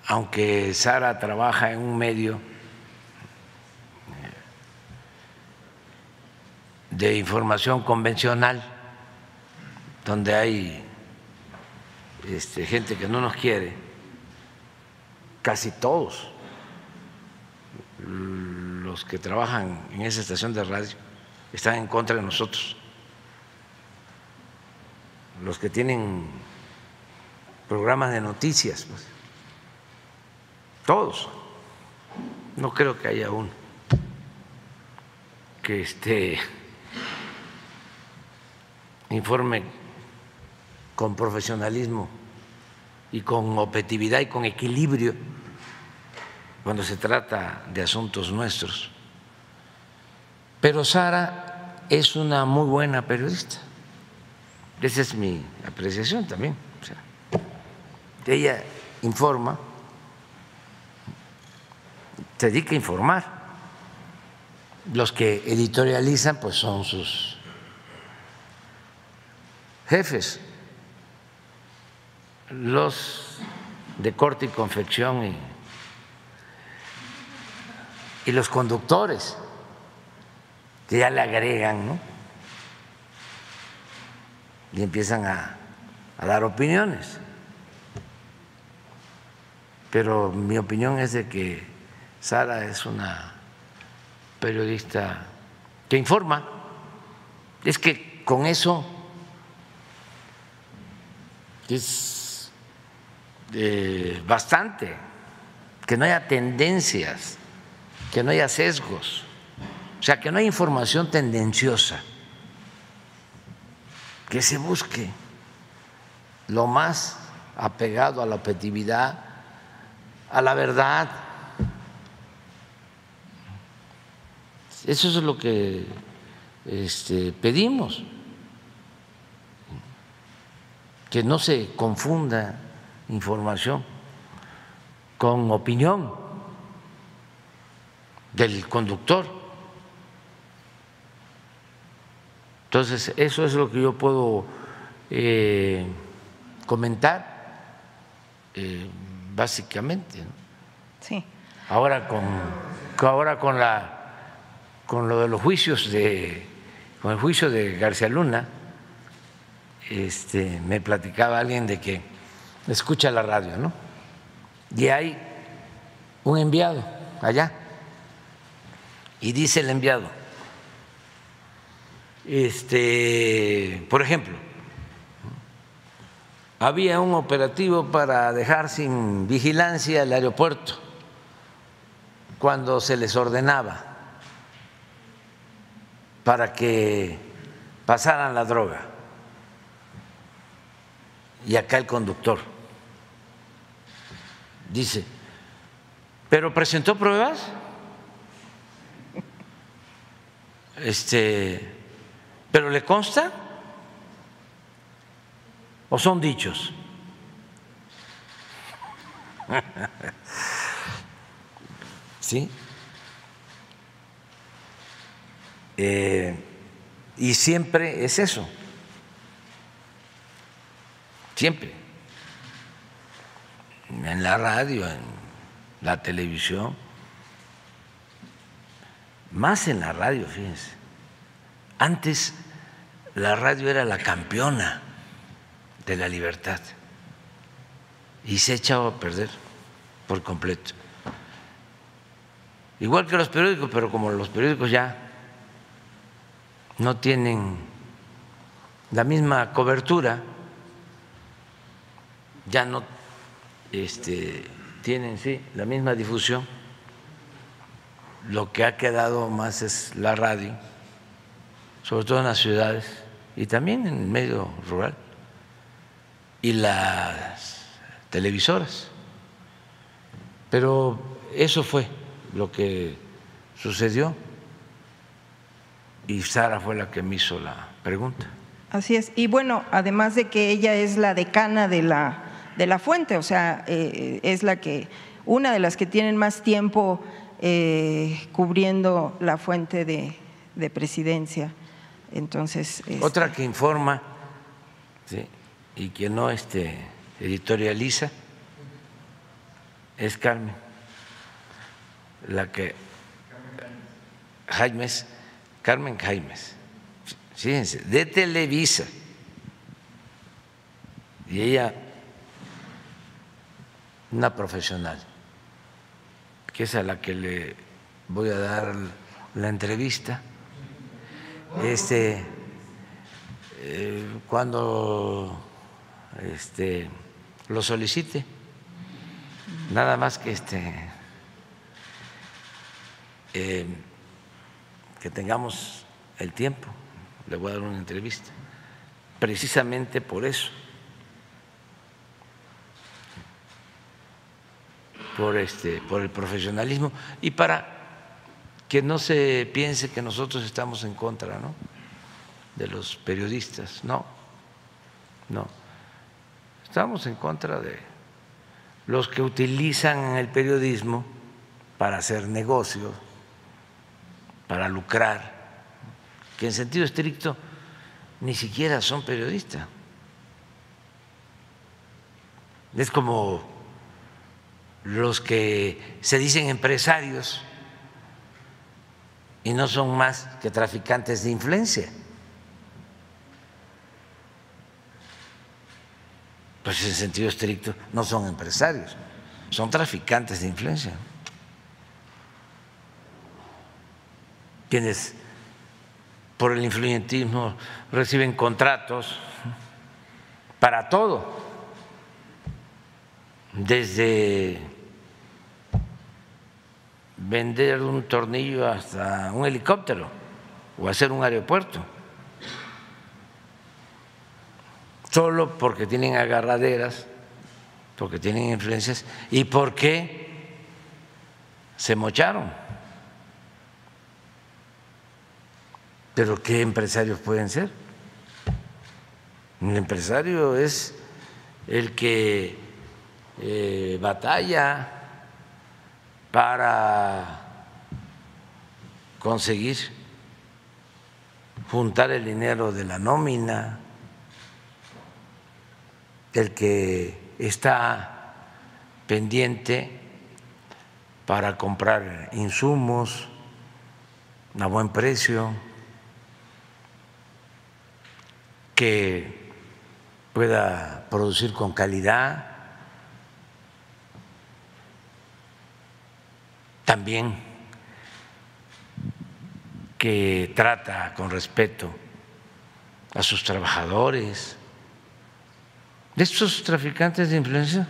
aunque Sara trabaja en un medio de información convencional, donde hay este, gente que no nos quiere, casi todos los que trabajan en esa estación de radio están en contra de nosotros. Los que tienen programas de noticias, pues. todos. No creo que haya uno que esté informe con profesionalismo y con objetividad y con equilibrio cuando se trata de asuntos nuestros. Pero Sara es una muy buena periodista. Esa es mi apreciación también. Ella informa, se dedica a informar. Los que editorializan pues son sus jefes, los de corte y confección y, los conductores que ya le agregan, ¿no? Y empiezan a dar opiniones. Pero mi opinión es de que Sara es una periodista que informa. Es que con eso es eh, bastante, que no haya tendencias, que no haya sesgos, o sea, que no haya información tendenciosa, que se busque lo más apegado a la objetividad, a la verdad. Eso es lo que este, pedimos que no se confunda información con opinión del conductor. Entonces, eso es lo que yo puedo eh, comentar eh, básicamente. Sí. Ahora con, ahora con la con lo de los juicios de con el juicio de García Luna este, me platicaba alguien de que escucha la radio, ¿no? Y hay un enviado allá. Y dice el enviado, este, por ejemplo, había un operativo para dejar sin vigilancia el aeropuerto cuando se les ordenaba para que pasaran la droga y acá el conductor. Dice, ¿pero presentó pruebas? Este, ¿pero le consta? ¿O son dichos? ¿Sí? Eh, y siempre es eso siempre, en la radio, en la televisión, más en la radio, fíjense. Antes la radio era la campeona de la libertad y se ha echado a perder por completo. Igual que los periódicos, pero como los periódicos ya no tienen la misma cobertura, ya no este, tienen sí, la misma difusión. Lo que ha quedado más es la radio, sobre todo en las ciudades y también en el medio rural, y las televisoras. Pero eso fue lo que sucedió y Sara fue la que me hizo la pregunta. Así es. Y bueno, además de que ella es la decana de la de la fuente, o sea, eh, es la que, una de las que tienen más tiempo eh, cubriendo la fuente de, presidencia. Entonces. Este Otra que informa y que no este, editorializa es Carmen, la que Jaimes, Carmen Jaimes, fíjense, de Televisa. Y ella una profesional, que es a la que le voy a dar la entrevista. Este, eh, cuando este, lo solicite, nada más que este, eh, que tengamos el tiempo, le voy a dar una entrevista, precisamente por eso. Por, este, por el profesionalismo y para que no se piense que nosotros estamos en contra, ¿no? de los periodistas, no, no. Estamos en contra de los que utilizan el periodismo para hacer negocios, para lucrar, que en sentido estricto ni siquiera son periodistas. Es como los que se dicen empresarios y no son más que traficantes de influencia. Pues en sentido estricto no son empresarios, son traficantes de influencia. Quienes por el influyentismo reciben contratos para todo, desde vender un tornillo hasta un helicóptero o hacer un aeropuerto, solo porque tienen agarraderas, porque tienen influencias y porque se mocharon. Pero ¿qué empresarios pueden ser? El empresario es el que eh, batalla para conseguir juntar el dinero de la nómina, el que está pendiente para comprar insumos a buen precio, que pueda producir con calidad. También que trata con respeto a sus trabajadores, de estos traficantes de influencia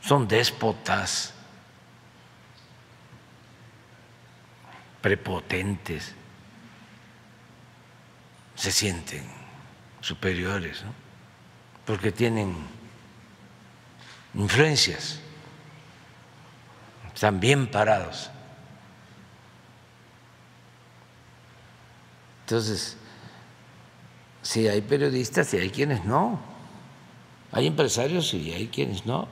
son déspotas, prepotentes, se sienten superiores, ¿no? porque tienen influencias están bien parados. Entonces, si hay periodistas y hay quienes no, hay empresarios y hay quienes no,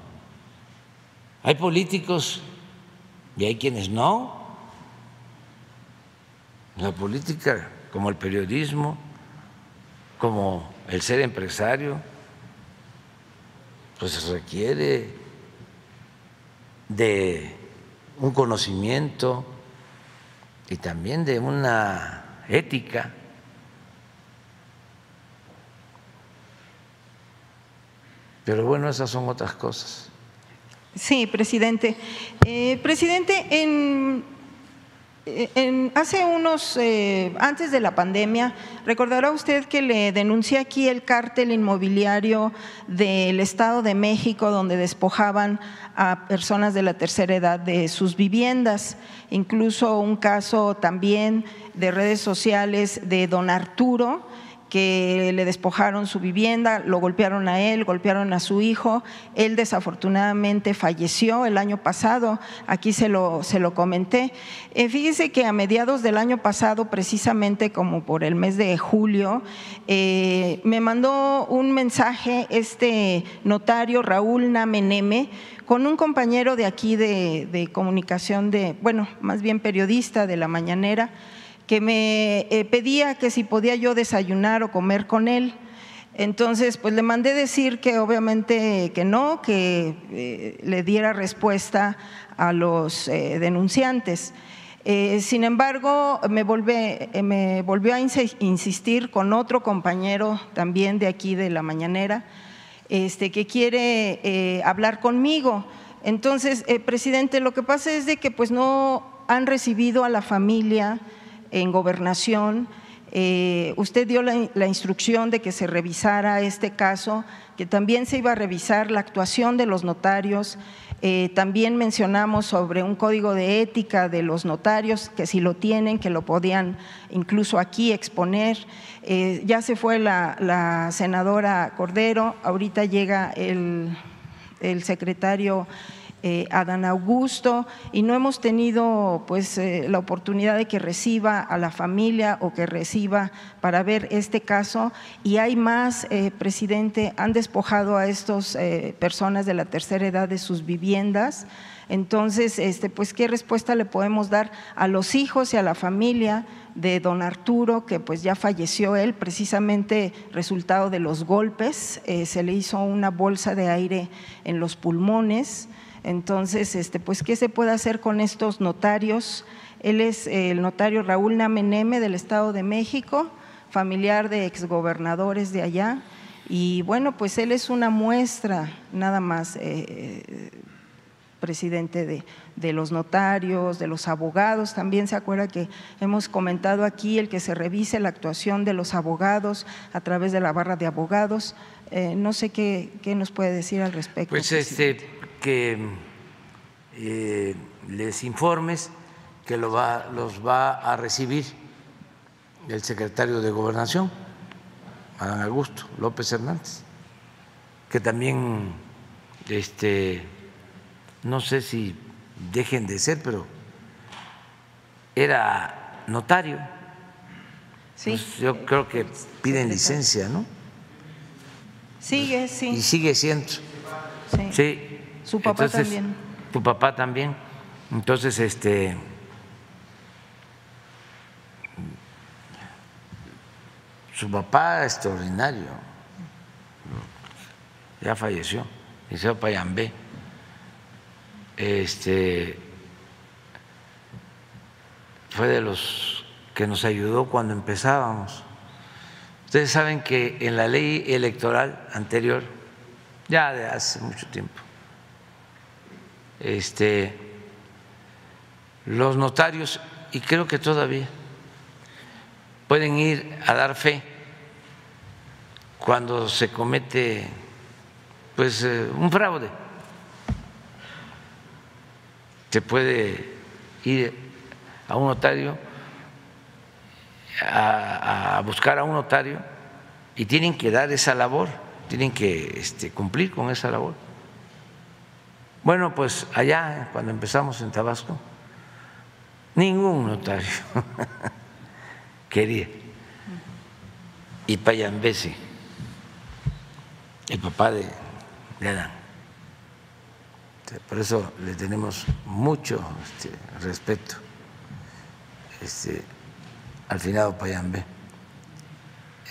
hay políticos y hay quienes no. La política, como el periodismo, como el ser empresario, pues requiere de un conocimiento y también de una ética. Pero bueno, esas son otras cosas. Sí, presidente. Eh, presidente, en en, hace unos, eh, antes de la pandemia, recordará usted que le denuncié aquí el cártel inmobiliario del Estado de México, donde despojaban a personas de la tercera edad de sus viviendas. Incluso un caso también de redes sociales de don Arturo, que le despojaron su vivienda, lo golpearon a él, golpearon a su hijo. Él desafortunadamente falleció el año pasado, aquí se lo, se lo comenté. Eh, fíjese que a mediados del año pasado, precisamente como por el mes de julio, eh, me mandó un mensaje este notario Raúl Nameneme con un compañero de aquí de, de comunicación, de, bueno, más bien periodista de la mañanera que me eh, pedía que si podía yo desayunar o comer con él. Entonces, pues le mandé decir que obviamente que no, que eh, le diera respuesta a los eh, denunciantes. sin embargo, me, me, volvió a insistir con otro compañero también de aquí de la mañanera, este, que quiere hablar conmigo. Entonces, presidente, lo que pasa es de que pues no han recibido a la familia en gobernación. Eh, usted dio la, instrucción de que se revisara este caso, que también se iba a revisar la actuación de los notarios. Eh, también mencionamos sobre un código de ética de los notarios, que si lo tienen, que lo podían incluso aquí exponer. Eh, ya se fue la, senadora Cordero, ahorita llega el, el secretario eh, Adán Augusto y no hemos tenido pues eh, la oportunidad de que reciba a la familia o que reciba para ver este caso y hay más, eh, presidente, han despojado a estas personas de la tercera edad de sus viviendas. Entonces, este, pues, ¿qué respuesta le podemos dar a los hijos y a la familia de don Arturo, que pues ya falleció él, precisamente resultado de los golpes? se le hizo una bolsa de aire en los pulmones. Entonces, este, pues, ¿qué se puede hacer con estos notarios? Él es el notario Raúl Nameneme del Estado de México, familiar de exgobernadores de allá. Y bueno, pues él es una muestra nada más, eh, presidente de, de, los notarios, de los abogados. También se acuerda que hemos comentado aquí el que se revise la actuación de los abogados a través de la barra de abogados. Eh, no sé qué, qué, nos puede decir al respecto. Pues este que eh, les informes que lo va, los va a recibir el secretario de Gobernación, Adán Augusto López Hernández, que también, este, no sé si dejen de ser, pero era notario. Sí. Pues yo creo que piden licencia, ¿no? Sigue, sí. Y sigue siendo. sí. Su papá también. Tu papá también. Entonces, este. Su papá extraordinario. Ya falleció. Liceo Payambé. Este. Fue de los que nos ayudó cuando empezábamos. Ustedes saben que en la ley electoral anterior, ya de hace mucho tiempo, este, los notarios, y creo que todavía, pueden ir a dar fe cuando se comete pues eh, un fraude. Se puede ir a un notario a, buscar a un notario y tienen que dar esa labor, tienen que este, cumplir con esa labor. Bueno, pues allá, cuando empezamos en Tabasco, ningún notario quería. Y Payambesi, el papá de, Adán. Por eso le tenemos mucho este, respeto este, al finado Payambé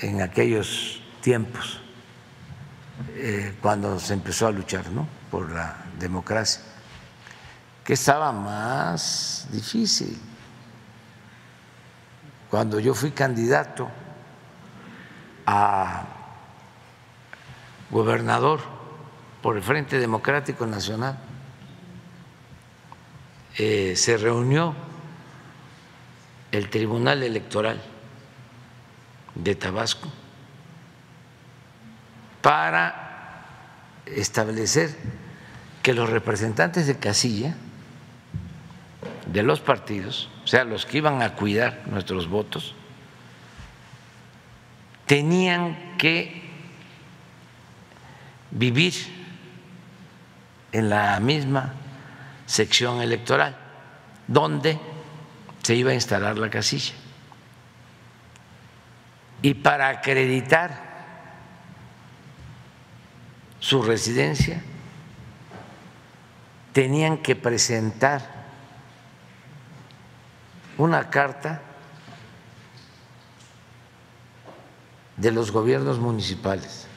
en aquellos tiempos eh, cuando se empezó a luchar ¿no? por la democracia, que estaba más difícil. Cuando yo fui candidato a gobernador por el Frente Democrático Nacional, eh, se reunió el Tribunal Electoral de Tabasco para establecer que los representantes de casilla de los partidos, o sea, los que iban a cuidar nuestros votos, tenían que vivir en la misma sección electoral donde se iba a instalar la casilla. Y para acreditar su residencia, tenían que presentar una carta de los gobiernos municipales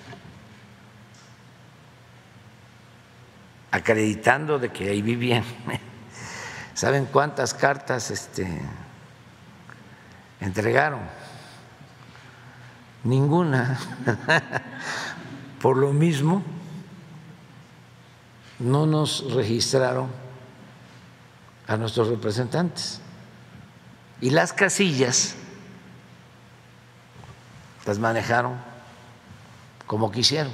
acreditando de que ahí vivían. ¿Saben cuántas cartas este, entregaron? Ninguna. Por lo mismo, no nos registraron a nuestros representantes. Y las casillas las manejaron como quisieron.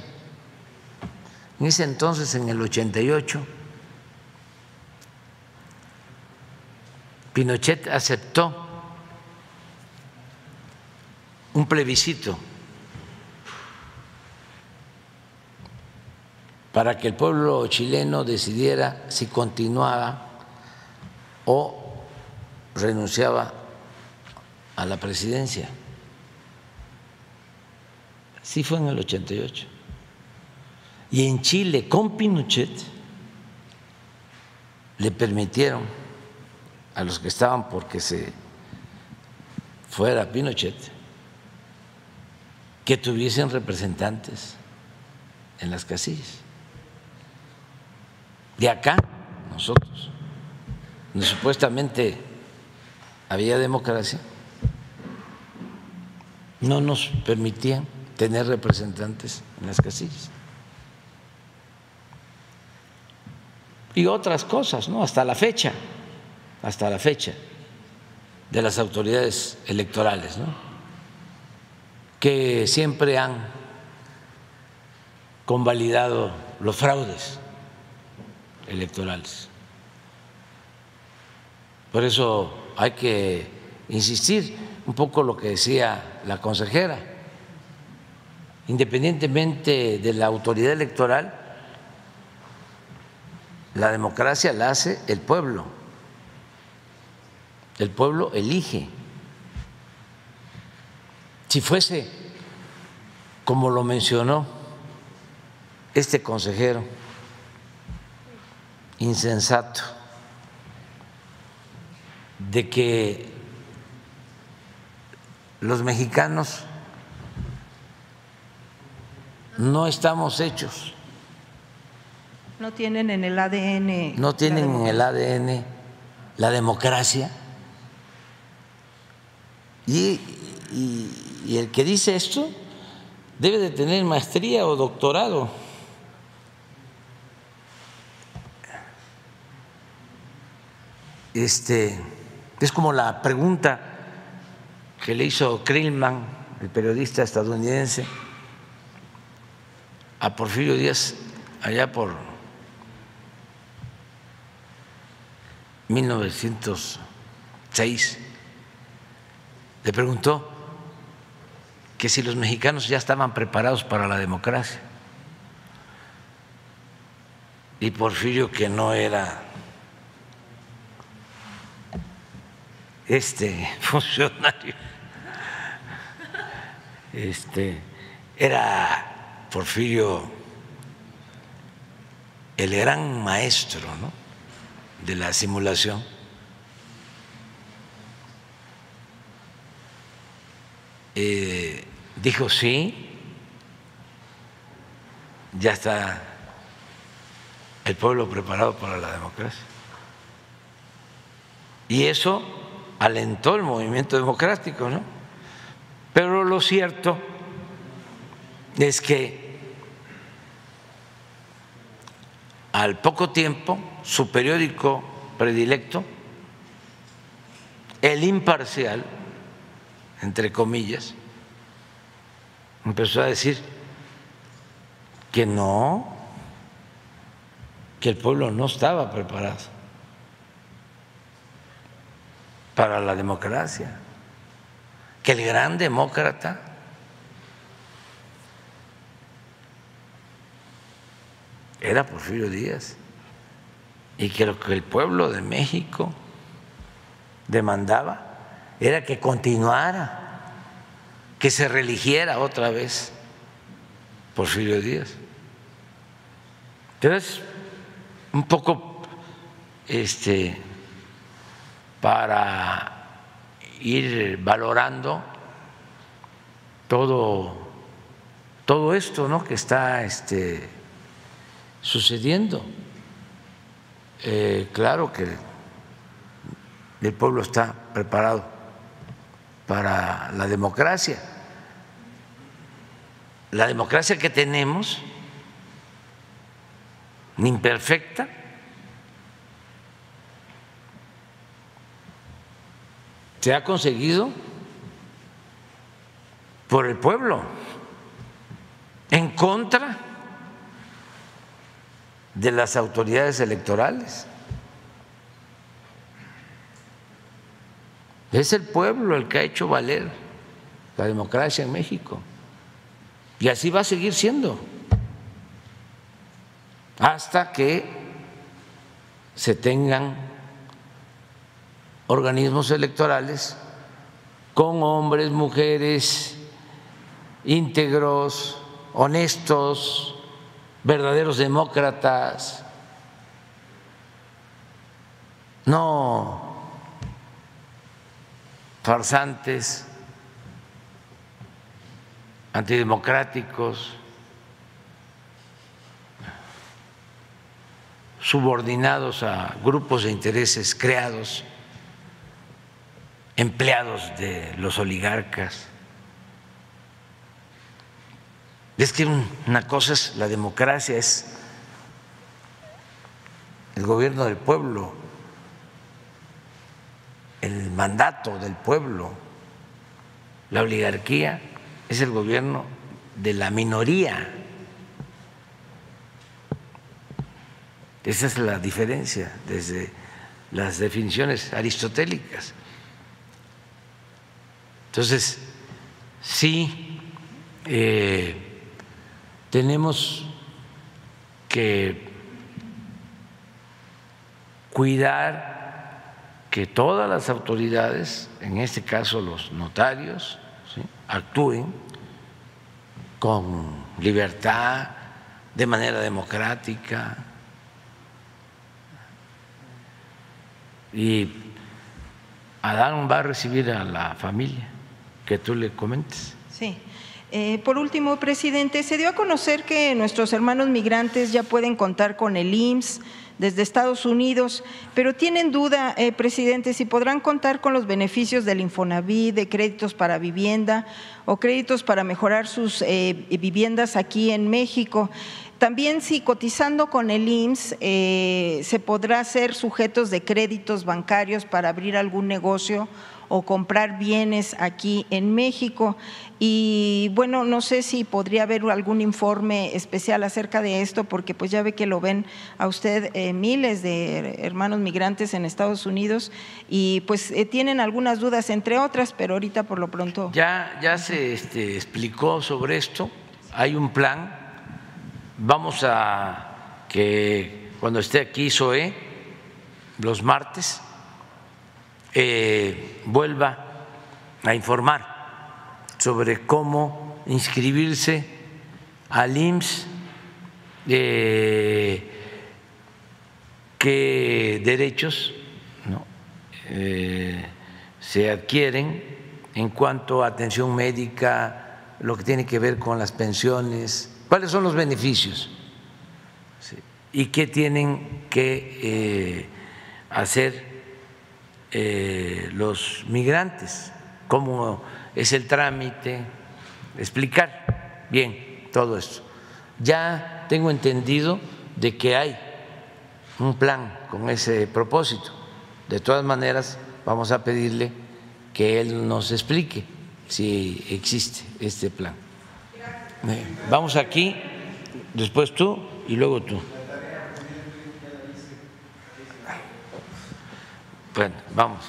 En ese entonces, en el 88, Pinochet aceptó un plebiscito para que el pueblo chileno decidiera si continuaba o renunciaba a la presidencia. Sí fue en el 88. Y en Chile, con Pinochet, le permitieron a los que estaban porque se fuera Pinochet que tuviesen representantes en las casillas. De acá, nosotros, donde supuestamente había democracia, no nos permitían tener representantes en las casillas. Y otras cosas, ¿no? Hasta la fecha, hasta la fecha de las autoridades electorales, ¿no? Que siempre han convalidado los fraudes electorales. Por eso hay que insistir un poco lo que decía la consejera. Independientemente de la autoridad electoral, la democracia la hace el pueblo. El pueblo elige. Si fuese como lo mencionó este consejero, insensato, de que los mexicanos no estamos hechos. No tienen en el ADN. No tienen en el ADN la democracia. Y, y el que dice esto debe de tener maestría o doctorado. Este, es como la pregunta que le hizo Krillman, el periodista estadounidense, a Porfirio Díaz allá por 1906. Le preguntó que si los mexicanos ya estaban preparados para la democracia. Y Porfirio que no era este funcionario, este era Porfirio el gran maestro ¿no? de la simulación. Eh, dijo sí, ya está el pueblo preparado para la democracia. Y eso alentó el movimiento democrático, ¿no? Pero lo cierto es que al poco tiempo su periódico predilecto, El Imparcial, entre comillas, empezó a decir que no, que el pueblo no estaba preparado para la democracia, que el gran demócrata era Porfirio Díaz y que lo que el pueblo de México demandaba era que continuara, que se religiera otra vez Porfirio Díaz. Entonces, un poco este, para ir valorando todo, todo esto ¿no? que está este, sucediendo. Eh, claro que el pueblo está preparado para la democracia. La democracia que tenemos, imperfecta, se ha conseguido por el pueblo, en contra de las autoridades electorales. Es el pueblo el que ha hecho valer la democracia en México. Y así va a seguir siendo. hasta que se tengan organismos electorales con hombres, mujeres, íntegros, honestos, verdaderos demócratas, no farsantes, antidemocráticos, subordinados a grupos de intereses creados, empleados de los oligarcas. Es que una cosa es la democracia, es el gobierno del pueblo, el mandato del pueblo. La oligarquía es el gobierno de la minoría. Esa es la diferencia desde las definiciones aristotélicas. Entonces, sí, eh, tenemos que cuidar que todas las autoridades, en este caso los notarios, actúen con libertad, de manera democrática. Y Adán va a recibir a la familia que tú le comentes. Sí. Eh, por último, presidente, se dio a conocer que nuestros hermanos migrantes ya pueden contar con el IMSS desde Estados Unidos, pero tienen duda, eh, presidente, si podrán contar con los beneficios del Infonavit, de créditos para vivienda o créditos para mejorar sus eh, viviendas aquí en México. También si cotizando con el IMSS se podrá ser sujetos de créditos bancarios para abrir algún negocio o comprar bienes aquí en México. Y bueno, no sé si podría haber algún informe especial acerca de esto, porque pues ya ve que lo ven a usted eh, miles de hermanos migrantes en Estados Unidos y pues eh, tienen algunas dudas, entre otras, pero ahorita por lo pronto. Ya, ya se este, explicó sobre esto, hay un plan, vamos a que cuando esté aquí SOE, los martes, eh, vuelva a informar sobre cómo inscribirse al IMSS, eh, qué derechos eh, se adquieren en cuanto a atención médica, lo que tiene que ver con las pensiones, cuáles son los beneficios y qué tienen que hacer eh, los migrantes, cómo es el trámite, explicar bien todo esto. Ya tengo entendido de que hay un plan con ese propósito. De todas maneras, vamos a pedirle que él nos explique si existe este plan. Vamos aquí, después tú y luego tú. Bueno, vamos.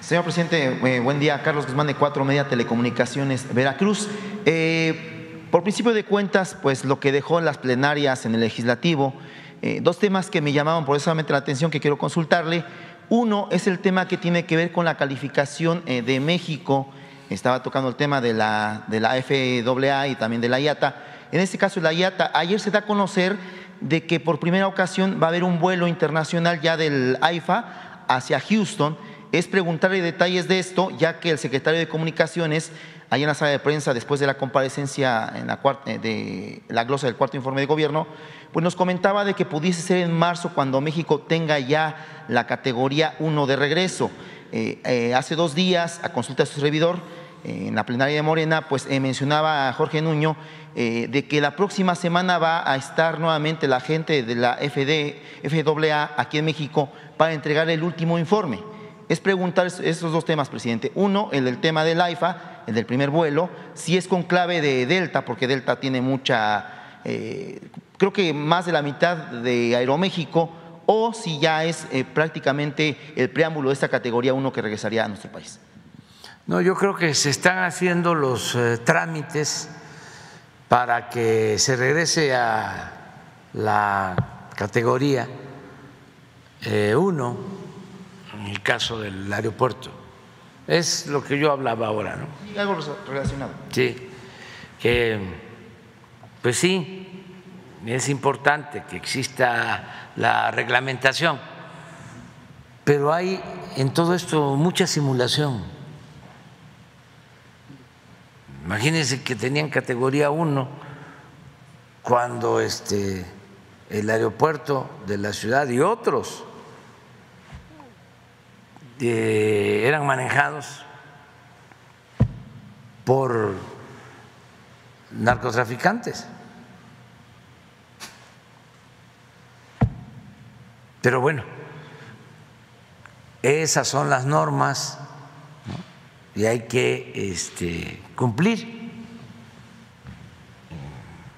Señor presidente, eh, buen día. Carlos Guzmán de Cuatro Media Telecomunicaciones, Veracruz. Eh, por principio de cuentas, pues lo que dejó las plenarias en el legislativo, eh, dos temas que me llamaban poderosamente la atención que quiero consultarle. Uno es el tema que tiene que ver con la calificación de México. Estaba tocando el tema de la, de la FAA y también de la IATA. En este caso, la IATA, ayer se da a conocer de que por primera ocasión va a haber un vuelo internacional ya del AIFA hacia Houston. Es preguntarle detalles de esto, ya que el secretario de Comunicaciones, allá en la sala de prensa, después de la comparecencia en la eh, de la glosa del cuarto informe de gobierno, pues nos comentaba de que pudiese ser en marzo cuando México tenga ya la categoría 1 de regreso. Eh, eh, hace dos días, a consulta de su servidor, en la plenaria de Morena, pues mencionaba a Jorge Nuño eh, de que la próxima semana va a estar nuevamente la gente de la FD, FAA aquí en México para entregar el último informe. Es preguntar esos dos temas, presidente. Uno, el del tema del AIFA, el del primer vuelo, si es con clave de Delta, porque Delta tiene mucha, eh, creo que más de la mitad de Aeroméxico, o si ya es eh, prácticamente el preámbulo de esta categoría 1 que regresaría a nuestro país. No, yo creo que se están haciendo los trámites para que se regrese a la categoría 1 eh, en el caso del aeropuerto. Es lo que yo hablaba ahora, ¿no? Algo relacionado. Sí, que pues sí, es importante que exista la reglamentación, pero hay en todo esto mucha simulación. Imagínense que tenían categoría 1 cuando este, el aeropuerto de la ciudad y otros eh, eran manejados por narcotraficantes. Pero bueno, esas son las normas y hay que este, cumplir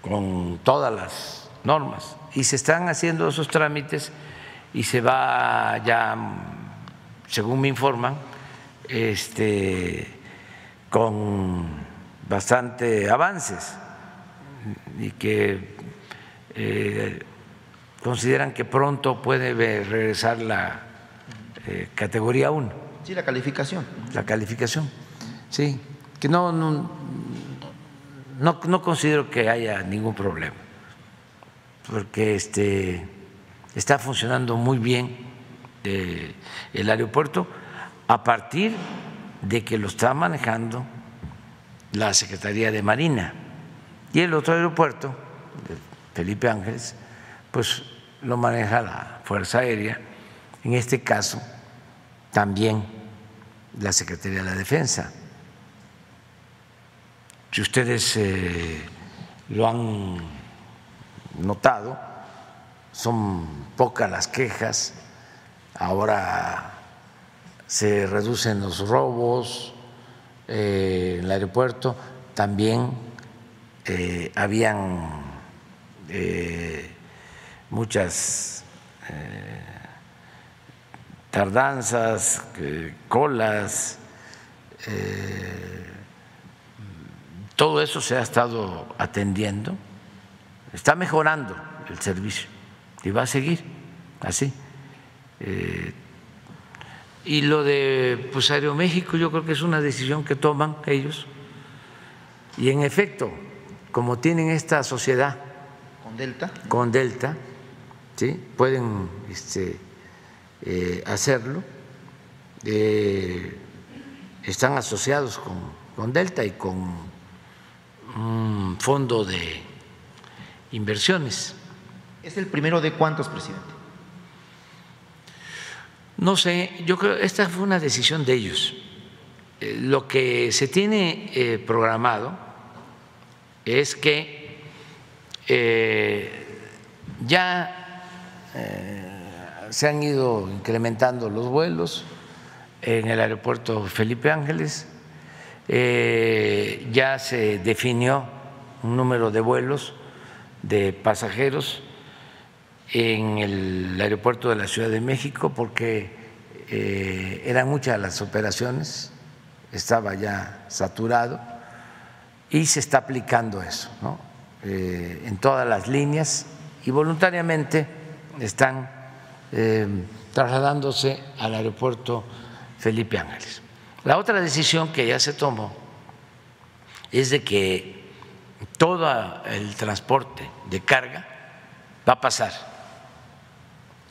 con todas las normas. Y se están haciendo esos trámites y se va ya, según me informan, este, con bastante avances y que eh, consideran que pronto puede regresar la eh, categoría 1. Sí, la calificación. La calificación, sí, que no, no, considero que haya ningún problema, porque este, está funcionando muy bien eh, el aeropuerto a partir de que lo está manejando la Secretaría de Marina y el otro aeropuerto, Felipe Ángeles, pues lo maneja la Fuerza Aérea, en este caso también la Secretaría de la Defensa. Si ustedes eh, lo han notado, son pocas las quejas, ahora se reducen los robos eh, en el aeropuerto, también eh, habían muchas tardanzas, colas, todo eso se ha estado atendiendo, está mejorando el servicio y va a seguir así. Eh, y lo de pues, Aeroméxico yo creo que es una decisión que toman ellos. Y en efecto, como tienen esta sociedad con Delta, con Delta ¿sí? pueden este, eh, hacerlo. Eh, están asociados con, con Delta y con un fondo de inversiones. ¿Es el primero de cuántos, presidente? No sé, yo creo que esta fue una decisión de ellos. Eh, lo que se tiene eh, programado es que ya se han ido incrementando los vuelos en el aeropuerto Felipe Ángeles, eh, ya se definió un número de vuelos de pasajeros en el aeropuerto de la Ciudad de México porque eh, eran muchas las operaciones, estaba ya saturado y se está aplicando eso eh, en todas las líneas y voluntariamente están trasladándose al aeropuerto Felipe Ángeles. La otra decisión que ya se tomó es de que todo el transporte de carga va a pasar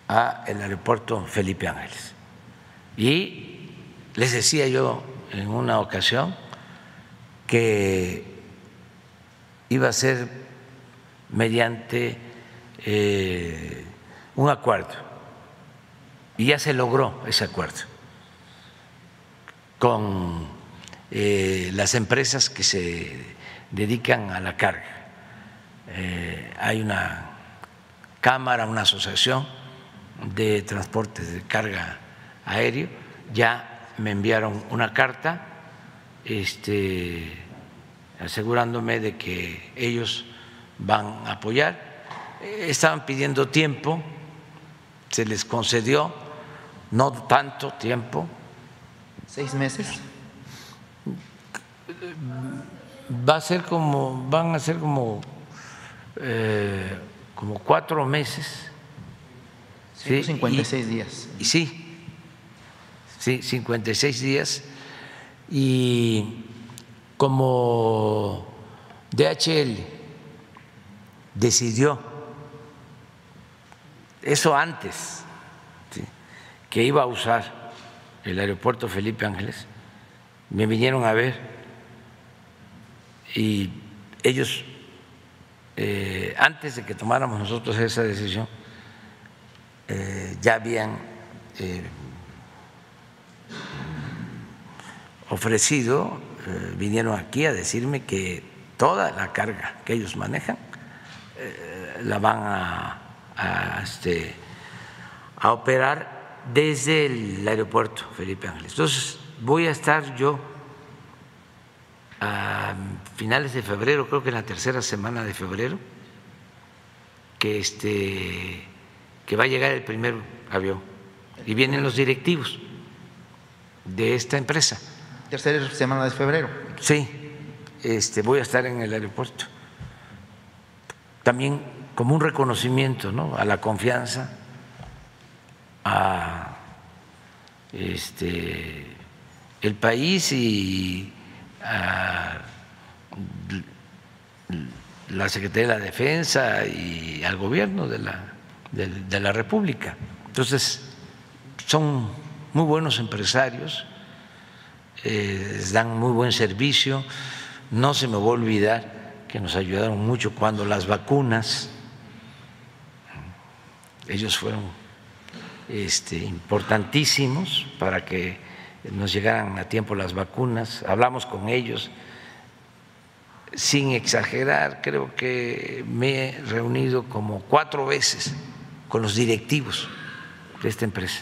al aeropuerto Felipe Ángeles. Y les decía yo en una ocasión que iba a ser mediante eh, un acuerdo y ya se logró ese acuerdo con eh, las empresas que se dedican a la carga. Eh, hay una cámara, una asociación de transportes de carga aéreo, ya me enviaron una carta este, asegurándome de que ellos van a apoyar. Estaban pidiendo tiempo, se les concedió, no tanto tiempo, seis meses. Va a ser como, van a ser como, eh, como cuatro meses. 56 días. Y, sí, sí, 56 días. Y como DHL decidió, eso antes, que iba a usar el aeropuerto Felipe Ángeles, me vinieron a ver y ellos, eh, antes de que tomáramos nosotros esa decisión, eh, ya habían eh, ofrecido, vinieron aquí a decirme que toda la carga que ellos manejan la van a, este, a operar desde el aeropuerto Felipe Ángeles. Entonces, voy a estar yo a finales de febrero, creo que en la tercera semana de febrero, que este que va a llegar el primer avión y vienen los directivos de esta empresa. Tercera semana de febrero. Sí, este, voy a estar en el aeropuerto. También como un reconocimiento ¿no? a la confianza, a este, el país y a la Secretaría de la Defensa y al gobierno de la, de, la República. Entonces, son muy buenos empresarios, eh, dan muy buen servicio. No se me va a olvidar que nos ayudaron mucho cuando las vacunas, ellos fueron este, importantísimos para que nos llegaran a tiempo las vacunas, hablamos con ellos, sin exagerar, creo que me he reunido como cuatro veces con los directivos de esta empresa.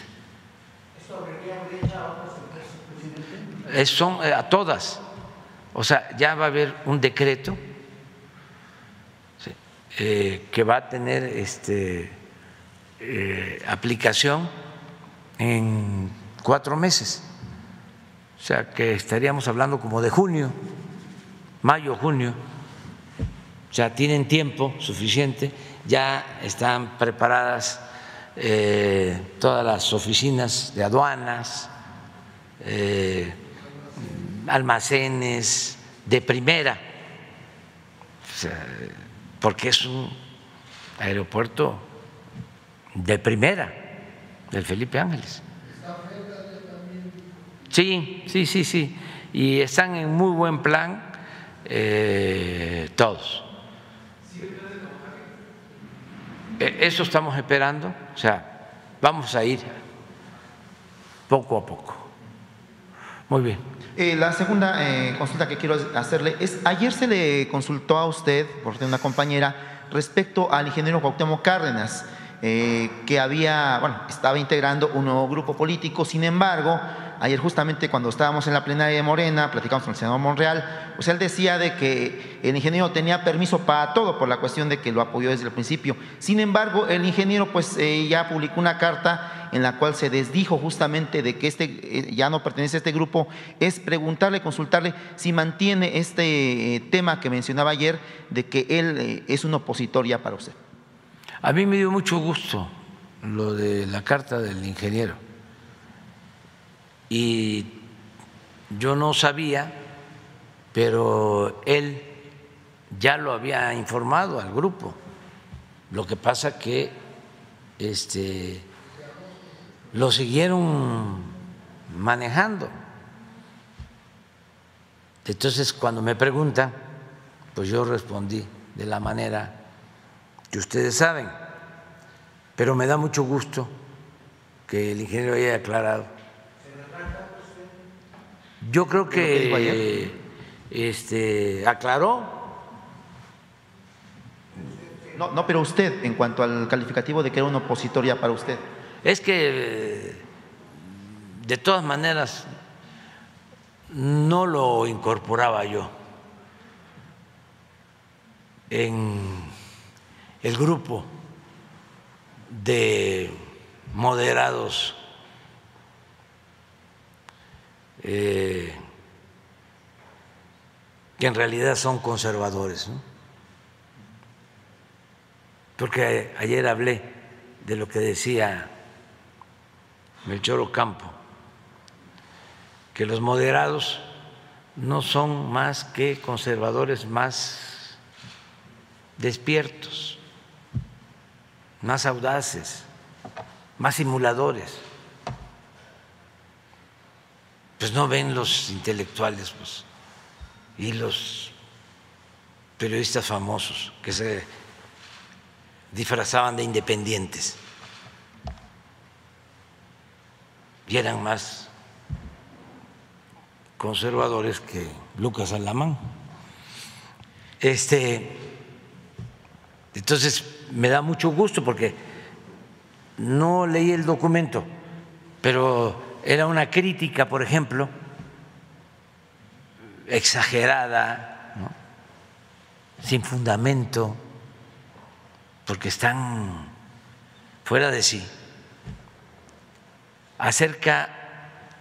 ¿Eso a otras empresas, Son eh, a todas. O sea, ya va a haber un decreto eh, que va a tener este, eh, aplicación en cuatro meses. O sea, que estaríamos hablando como de junio, mayo, junio. Ya tienen tiempo suficiente, ya están preparadas eh, todas las oficinas de aduanas, almacenes de primera. O sea, porque es un aeropuerto de primera del Felipe Ángeles. Sí, sí, sí, sí. Y están en muy buen plan eh, todos. E, eso estamos esperando, o sea, vamos a ir poco a poco. Muy bien. Eh, la segunda eh, consulta que quiero hacerle es, ayer se le consultó a usted, por una compañera, respecto al ingeniero Cuauhtémoc Cárdenas, eh, que había, bueno, estaba integrando un nuevo grupo político, sin embargo, Ayer justamente cuando estábamos en la plenaria de Morena, platicamos con el senador Monreal, pues él decía de que el ingeniero tenía permiso para todo por la cuestión de que lo apoyó desde el principio. Sin embargo, el ingeniero pues eh, ya publicó una carta en la cual se desdijo justamente de que este eh, ya no pertenece a este grupo, es preguntarle, consultarle si mantiene este eh, tema que mencionaba ayer de que él es un opositor ya para usted. A mí me dio mucho gusto lo de la carta del ingeniero y yo no sabía, pero él ya lo había informado al grupo. Lo que pasa que este, lo siguieron manejando. Entonces, cuando me preguntan, pues yo respondí de la manera que ustedes saben, pero me da mucho gusto que el ingeniero haya aclarado yo creo que este, aclaró. No, no, pero usted, en cuanto al calificativo de que era una opositoria para usted. Es que, de todas maneras, no lo incorporaba yo en el grupo de moderados Eh, que en realidad son conservadores. porque ayer hablé de lo que decía Melchor Ocampo, que los moderados no son más que conservadores más despiertos, más audaces, más simuladores. Pues no ven los intelectuales pues, y los periodistas famosos que se disfrazaban de independientes y eran más conservadores que Lucas Alamán. Este, entonces me da mucho gusto porque no leí el documento, pero era una crítica, por ejemplo, exagerada, sin fundamento, porque están fuera de sí, acerca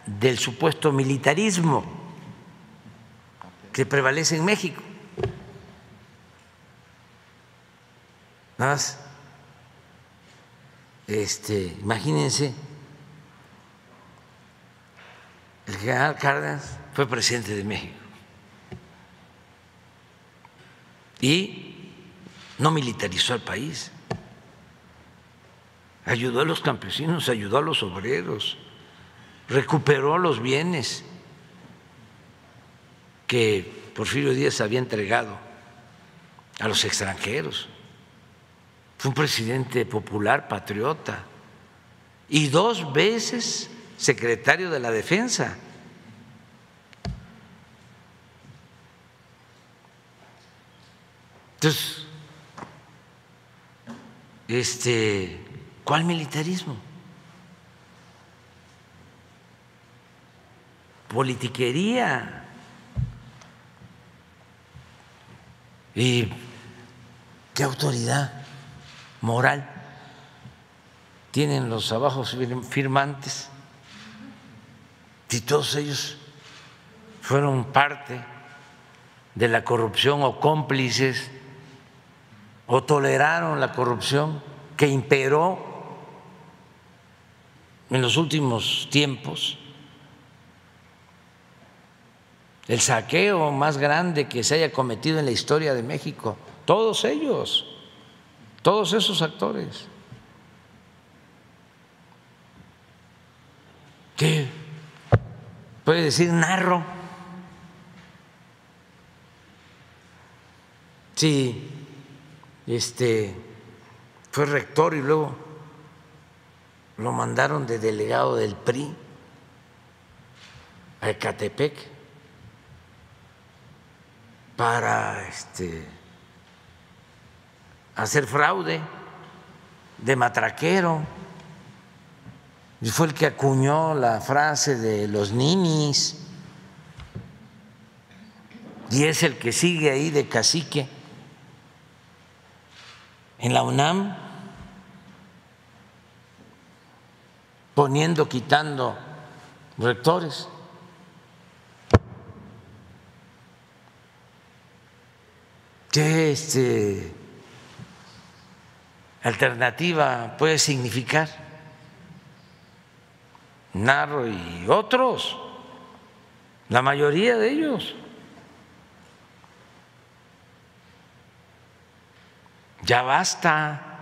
del supuesto militarismo que prevalece en México. Nada este, imagínense, el general Cárdenas fue presidente de México. Y no militarizó el país, ayudó a los campesinos, ayudó a los obreros, recuperó los bienes que Porfirio Díaz había entregado a los extranjeros. Fue un presidente popular, patriota, y dos veces secretario de la Defensa. Entonces, este, ¿cuál militarismo? Politiquería. ¿Y qué autoridad moral. Tienen los abajos firmantes? Si todos ellos fueron parte de la corrupción o cómplices o toleraron la corrupción que imperó en los últimos tiempos, el saqueo más grande que se haya cometido en la historia de México, todos ellos, todos esos actores. ¿Qué puede decir narro? Sí este, fue rector y luego lo mandaron de delegado del PRI a Ecatepec para este, hacer fraude de matraquero. Y fue el que acuñó la frase de los ninis. Y es el que sigue ahí de cacique en la UNAM, poniendo, quitando rectores. ¿Qué este, alternativa puede significar? Narro y otros, la mayoría de ellos. Ya basta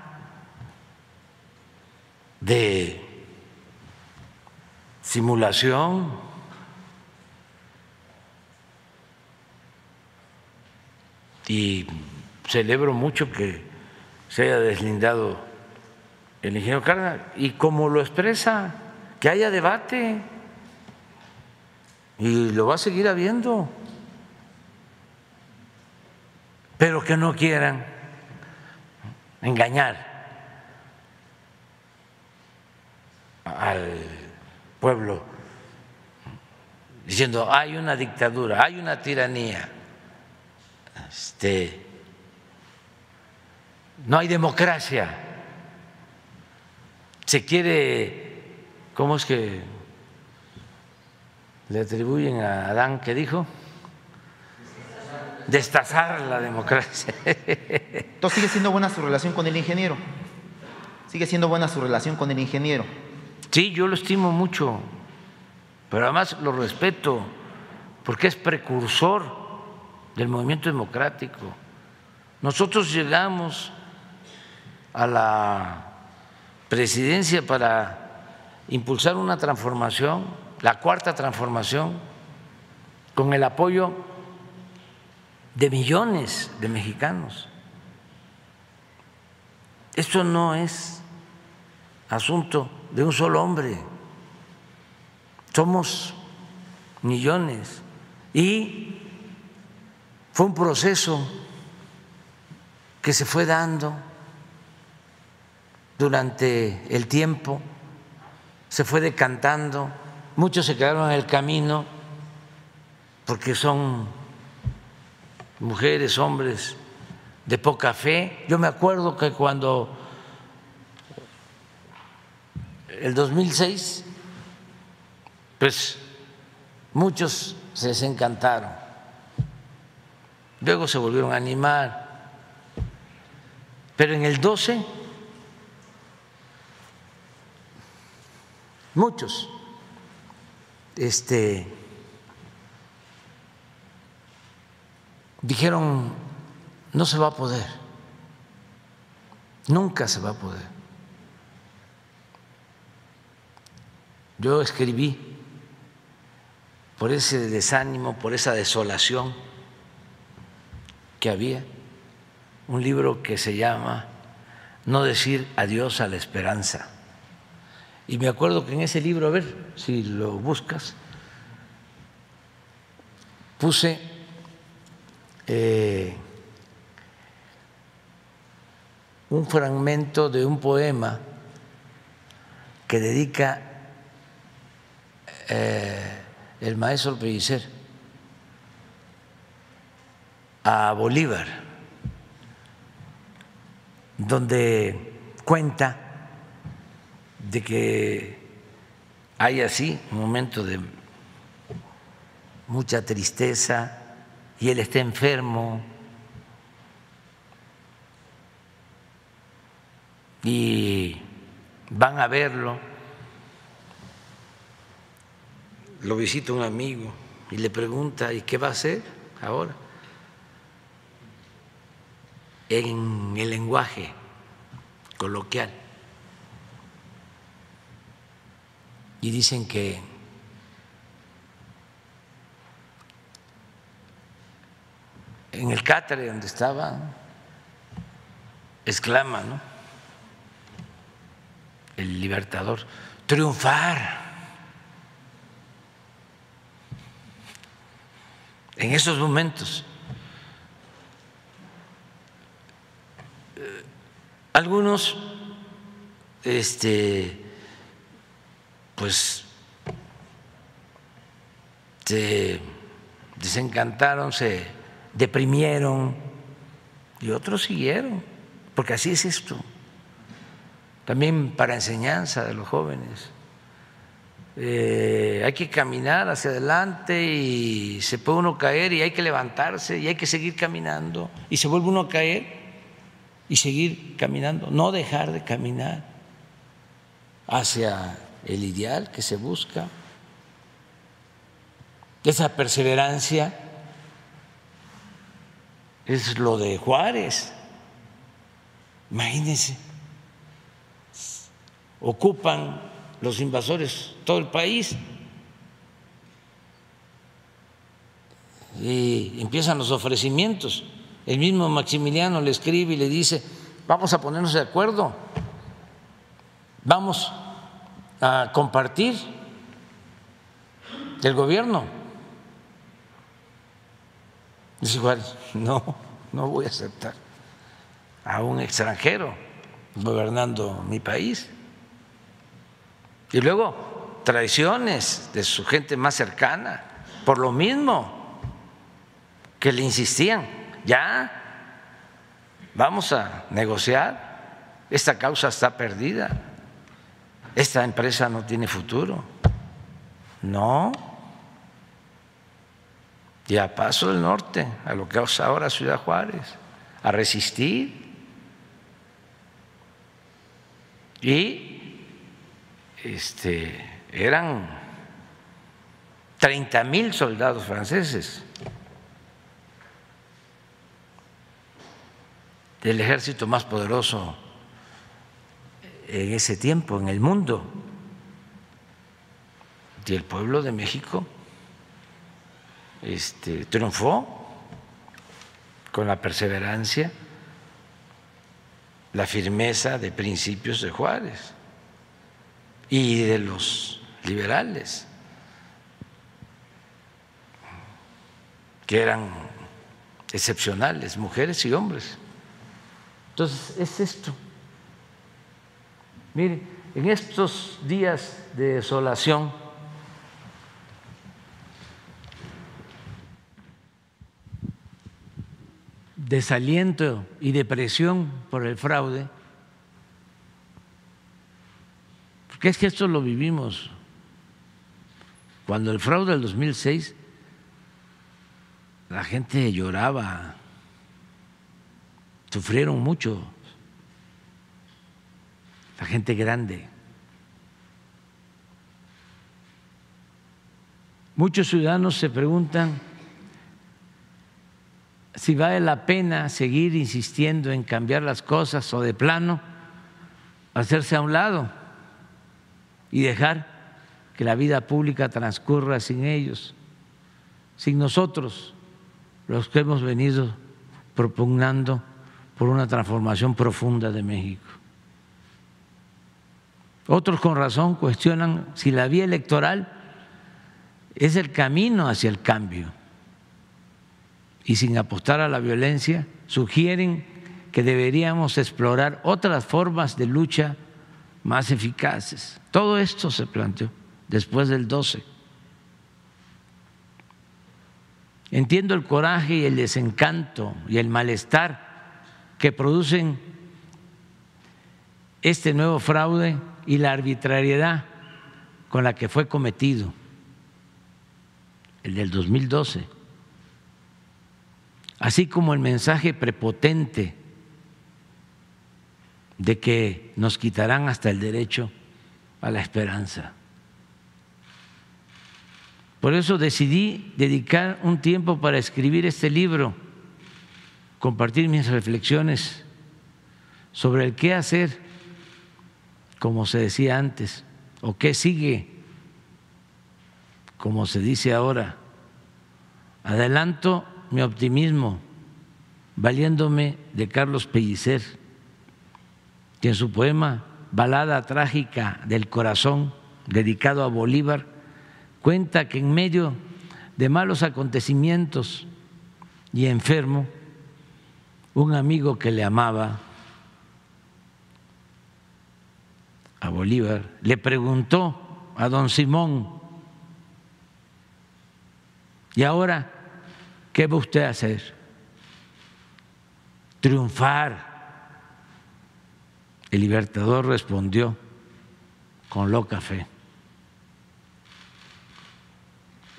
de simulación. Y celebro mucho que se haya deslindado el ingeniero Cárdenas y como lo expresa, que haya debate. Y lo va a seguir habiendo, pero que no quieran engañar al pueblo diciendo hay una dictadura, hay una tiranía, este, no hay democracia, se quiere, ¿cómo es que le atribuyen a Adán que dijo? destazar la democracia. Entonces sigue siendo buena su relación con el ingeniero. Sigue siendo buena su relación con el ingeniero. Sí, yo lo estimo mucho, pero además lo respeto, porque es precursor del movimiento democrático. Nosotros llegamos a la presidencia para impulsar una transformación, la cuarta transformación, con el apoyo de millones de mexicanos. Esto no es asunto de un solo hombre, somos millones. Y fue un proceso que se fue dando durante el tiempo, se fue decantando, muchos se quedaron en el camino porque son mujeres, hombres de poca fe. Yo me acuerdo que cuando el 2006, pues muchos se desencantaron, luego se volvieron a animar, pero en el 12 muchos este, dijeron, no se va a poder, nunca se va a poder. Yo escribí por ese desánimo, por esa desolación que había, un libro que se llama No decir adiós a la esperanza. Y me acuerdo que en ese libro, a ver si lo buscas, puse eh, un fragmento de un poema que dedica eh, el maestro Pellicer a Bolívar, donde cuenta de que hay así un momento de mucha tristeza y él está enfermo y van a verlo, lo visita un amigo y le pregunta, ¿y qué va a hacer ahora? En el lenguaje coloquial. Y dicen que en el cátere donde estaba, exclama, ¿no? El libertador, triunfar. En esos momentos, eh, algunos, este, pues, se desencantaron, se deprimieron y otros siguieron, porque así es esto. También para enseñanza de los jóvenes. Eh, hay que caminar hacia adelante y se puede uno caer y hay que levantarse y hay que seguir caminando y se vuelve uno a caer y seguir caminando, no dejar de caminar hacia el ideal que se busca, esa perseverancia es lo de Juárez. Imagínense, ocupan los invasores todo el país y empiezan los ofrecimientos. El mismo Maximiliano le escribe y le dice, vamos a ponernos de acuerdo, vamos a compartir el gobierno. Dice Juárez, no, no voy a aceptar a un extranjero gobernando mi país. Y luego traiciones de su gente más cercana, por lo mismo que le insistían, ya, vamos a negociar, esta causa está perdida, esta empresa no tiene futuro. No, y a Paso del Norte, a lo que es ahora Ciudad Juárez, a resistir. Y este, eran 30 mil soldados franceses del ejército más poderoso en ese tiempo en el mundo. Y el pueblo de México este, triunfó con la perseverancia, la firmeza de principios de Juárez y de los liberales, que eran excepcionales, mujeres y hombres. Entonces, es esto. Miren, en estos días de desolación, desaliento y depresión por el fraude, porque es que esto lo vivimos. Cuando el fraude del 2006, la gente lloraba, sufrieron mucho, la gente grande. Muchos ciudadanos se preguntan si vale la pena seguir insistiendo en cambiar las cosas o de plano hacerse a un lado y dejar que la vida pública transcurra sin ellos, sin nosotros, los que hemos venido propugnando por una transformación profunda de México. Otros con razón cuestionan si la vía electoral es el camino hacia el cambio y sin apostar a la violencia, sugieren que deberíamos explorar otras formas de lucha más eficaces. Todo esto se planteó después del 12. Entiendo el coraje y el desencanto y el malestar que producen este nuevo fraude y la arbitrariedad con la que fue cometido, el del 2012, así como el mensaje prepotente de que nos quitarán hasta el derecho a la esperanza. Por eso decidí dedicar un tiempo para escribir este libro compartir mis reflexiones sobre el qué hacer, como se decía antes, o qué sigue, como se dice ahora. Adelanto mi optimismo valiéndome de Carlos Pellicer, que en su poema Balada Trágica del Corazón, dedicado a Bolívar, cuenta que en medio de malos acontecimientos y enfermo, un amigo que le amaba a Bolívar le preguntó a don Simón, ¿y ahora qué va usted a hacer? Triunfar. El libertador respondió con loca fe.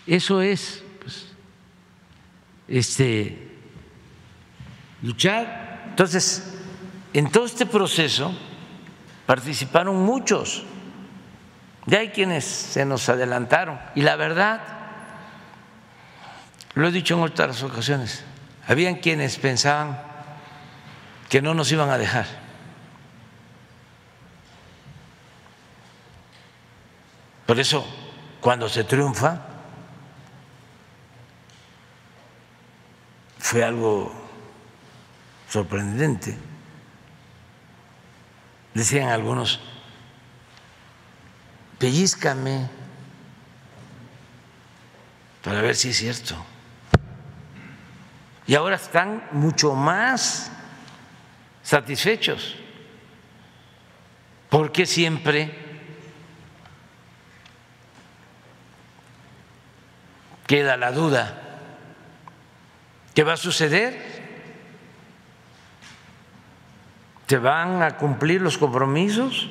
Eso es pues, este luchar. Entonces, en todo este proceso participaron muchos. Ya hay quienes se nos adelantaron. Y la verdad, lo he dicho en otras ocasiones, habían quienes pensaban que no nos iban a dejar. Por eso, cuando se triunfa, fue algo sorprendente. Decían algunos, pellizcame para ver si es cierto. Y ahora están mucho más satisfechos, porque siempre queda la duda, ¿qué va a suceder? ¿Se van a cumplir los compromisos?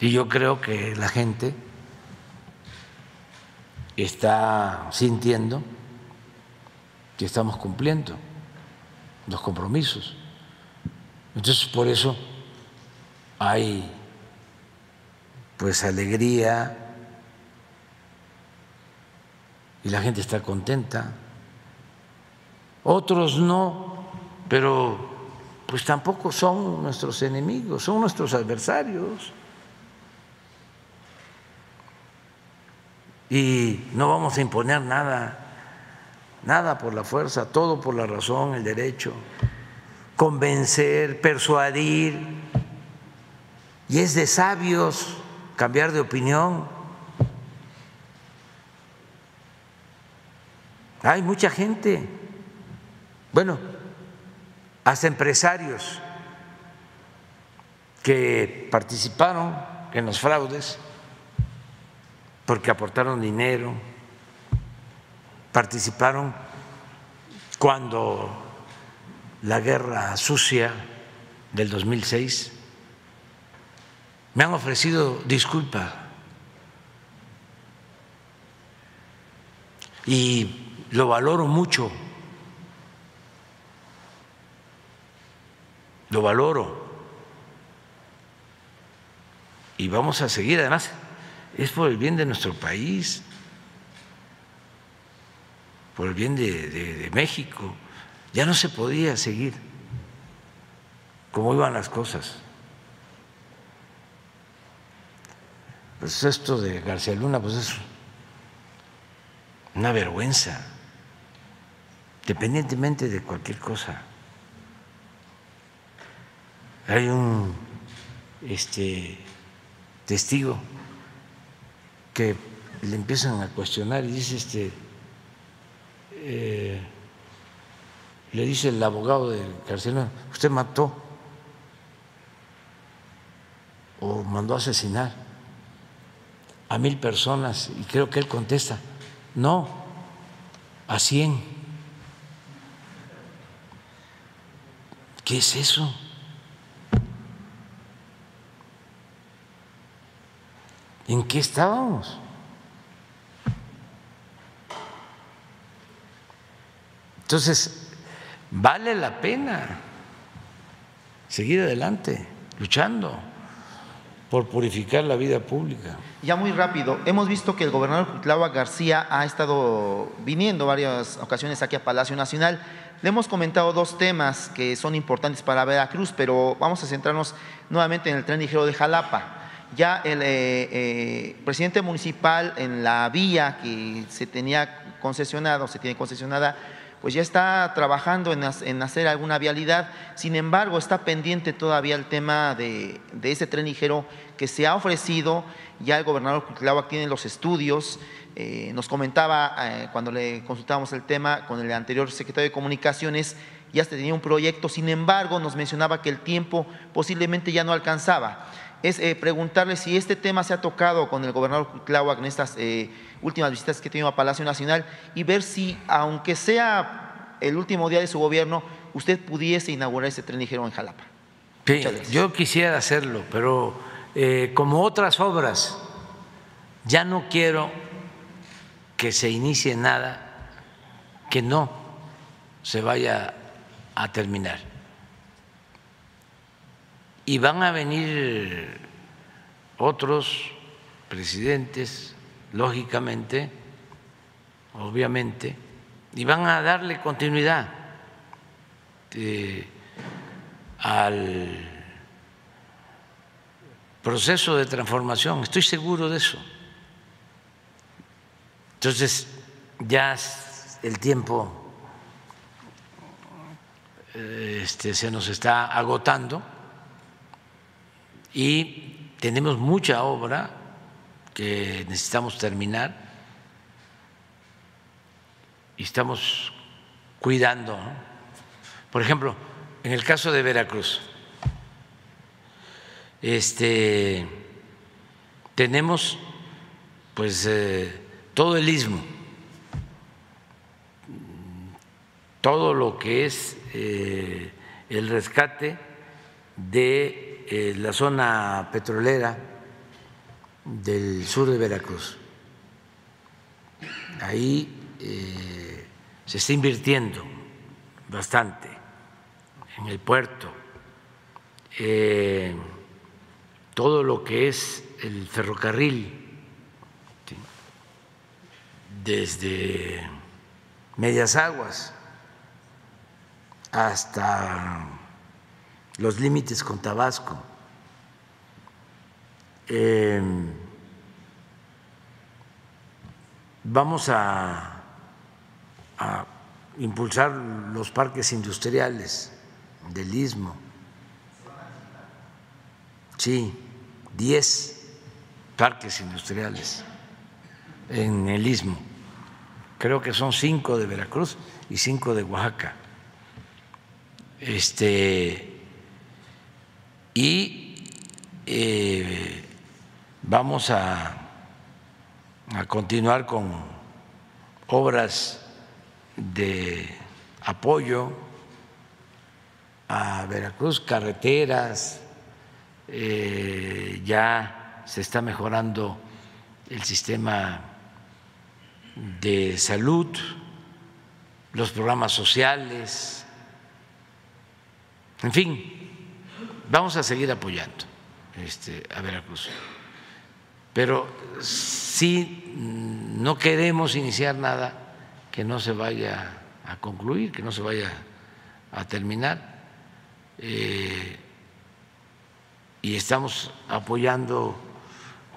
Y yo creo que la gente está sintiendo que estamos cumpliendo los compromisos. Entonces, por eso hay pues alegría y la gente está contenta. Otros no, pero pues tampoco son nuestros enemigos, son nuestros adversarios. Y no vamos a imponer nada, nada por la fuerza, todo por la razón, el derecho, convencer, persuadir. Y es de sabios cambiar de opinión. Hay mucha gente, bueno, hasta empresarios que participaron en los fraudes porque aportaron dinero, participaron cuando la guerra sucia del 2006 me han ofrecido disculpa. Y lo valoro mucho, lo valoro y vamos a seguir además es por el bien de nuestro país, por el bien de, México. Ya no se podía seguir como iban las cosas. Pues esto de García Luna, pues es una vergüenza, dependientemente de cualquier cosa. Hay un este, testigo que le empiezan a cuestionar y dice este eh, le dice el abogado de Carcelona, usted mató o mandó a asesinar a mil personas y creo que él contesta, no, a cien. ¿Qué es eso? ¿En qué estábamos? Entonces, vale la pena seguir adelante, luchando por purificar la vida pública. Ya muy rápido, hemos visto que el gobernador Cuitlava García ha estado viniendo varias ocasiones aquí a Palacio Nacional. Le hemos comentado dos temas que son importantes para Veracruz, pero vamos a centrarnos nuevamente en el tren ligero de Jalapa ya el eh, eh, presidente municipal en la vía que se tenía concesionado, se tiene concesionada, pues ya está trabajando en, hacer alguna vialidad. Sin embargo, está pendiente todavía el tema de, ese tren ligero que se ha ofrecido. Ya el gobernador Cuitláhuac tiene los estudios. Eh, nos comentaba cuando le consultábamos el tema con el anterior secretario de Comunicaciones, ya se tenía un proyecto. Sin embargo, nos mencionaba que el tiempo posiblemente ya no alcanzaba es eh, preguntarle si este tema se ha tocado con el gobernador Tláhuac en estas eh, últimas visitas que ha tenido a Palacio Nacional y ver si, aunque sea el último día de su gobierno, usted pudiese inaugurar ese tren ligero en Jalapa. Sí, yo quisiera hacerlo, pero eh, como otras obras, ya no quiero que se inicie nada que no se vaya a terminar y van a venir otros presidentes, lógicamente, obviamente, y van a darle continuidad eh, al proceso de transformación, estoy seguro de eso. Entonces, ya el tiempo eh, este, se nos está agotando y tenemos mucha obra que necesitamos terminar y estamos cuidando. Por ejemplo, en el caso de Veracruz, este, tenemos pues eh, todo el istmo, todo lo que es eh, el rescate de eh, la zona petrolera del sur de Veracruz. ahí eh, se está invirtiendo bastante en el puerto, eh, todo lo que es el ferrocarril, desde Medias Aguas hasta los límites con Tabasco. Eh, vamos a, a impulsar los parques industriales del istmo. Sí, 10 parques industriales en el istmo. Creo que son cinco de Veracruz y cinco de Oaxaca. Este, y eh, vamos a, a continuar con obras de apoyo a Veracruz, carreteras, eh, ya se está mejorando el sistema de salud, los programas sociales, en fin, vamos a seguir apoyando este, a Veracruz. Pero si no queremos iniciar nada que no se vaya a concluir, que no se vaya a terminar. Eh, y estamos apoyando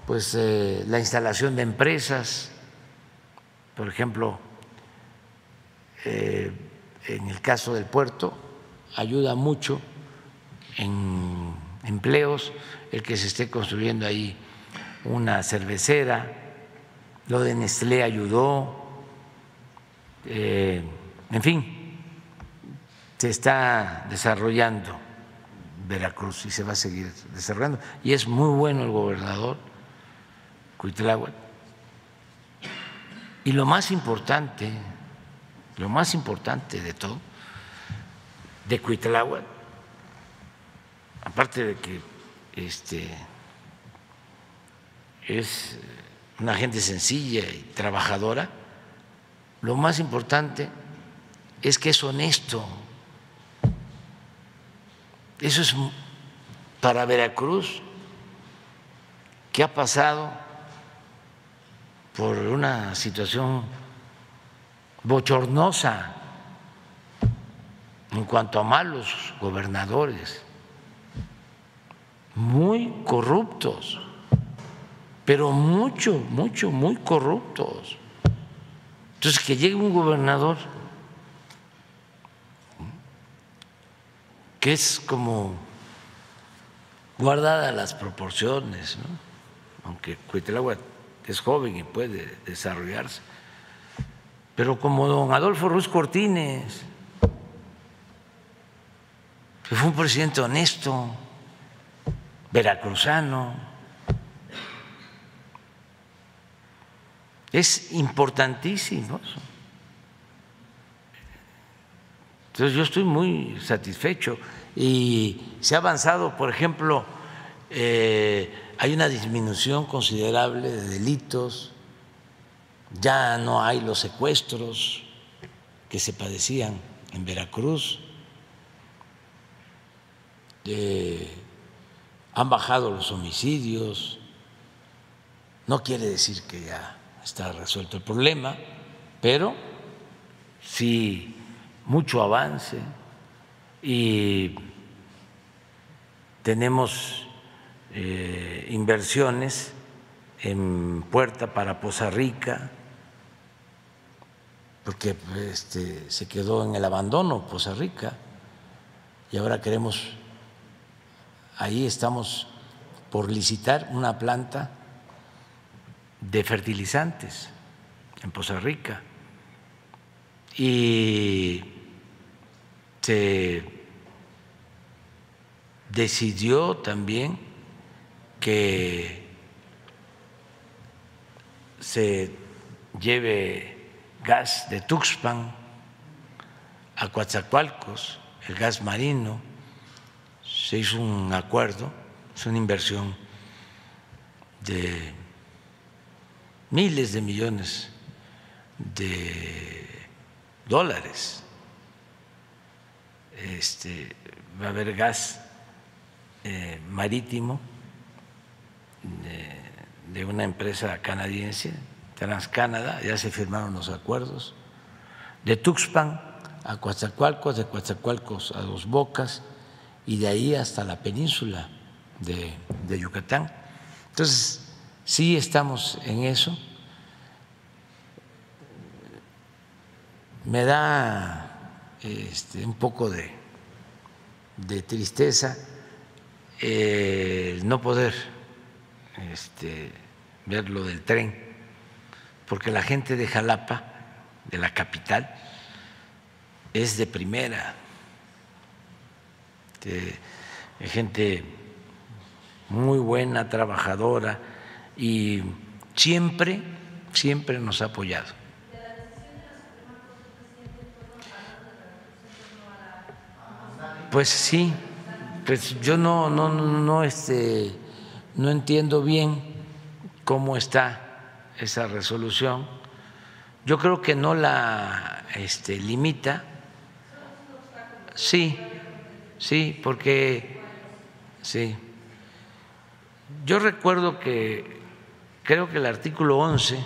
pues eh, la instalación de empresas, por ejemplo, eh, en el caso del puerto, ayuda mucho en empleos el que se esté construyendo ahí una cervecera, lo de Nestlé ayudó, en fin, se está desarrollando Veracruz y se va a seguir desarrollando. Y es muy bueno el gobernador Cuitláhuac. Y lo más importante, lo más importante de todo, de Cuitláhuac, aparte de que este, es una gente sencilla y trabajadora, lo más importante es que es honesto. Eso es para Veracruz, que ha pasado por una situación bochornosa en cuanto a malos gobernadores, muy corruptos, pero mucho, mucho, muy corruptos. Entonces, que llegue un gobernador que es como guardada las proporciones, aunque Cuitláhuac es joven y puede desarrollarse, pero como don Adolfo Ruiz Cortines, que fue un presidente honesto, veracruzano, Es importantísimo. Entonces yo estoy muy satisfecho. Y se ha avanzado, por ejemplo, eh, hay una disminución considerable de delitos, ya no hay los secuestros que se padecían en Veracruz, eh, han bajado los homicidios, no quiere decir que ya está resuelto el problema, pero sí mucho avance. Y tenemos eh, inversiones en puerta para Poza Rica, porque este, se quedó en el abandono Poza Rica. Y ahora queremos, ahí estamos por licitar una planta de fertilizantes en Poza Rica. Y se decidió también que se lleve gas de Tuxpan a Coatzacoalcos, el gas marino, se hizo un acuerdo, es una inversión de miles de millones de dólares. Este, va a haber gas eh, marítimo de, una empresa canadiense, TransCanada, ya se firmaron los acuerdos, de Tuxpan a Coatzacoalcos, de Coatzacoalcos a Dos Bocas y de ahí hasta la península de, de Yucatán. Entonces, sí estamos en eso. Me da este, un poco de, de tristeza eh, no poder este, ver lo del tren, porque la gente de Jalapa, de la capital, es de primera, gente muy buena, trabajadora y siempre, siempre nos ha apoyado. Pues sí, pues yo no, no, no, este, no entiendo bien cómo está esa resolución. Yo creo que no la este, limita. Sí, sí, porque sí. Yo recuerdo que creo que el artículo 11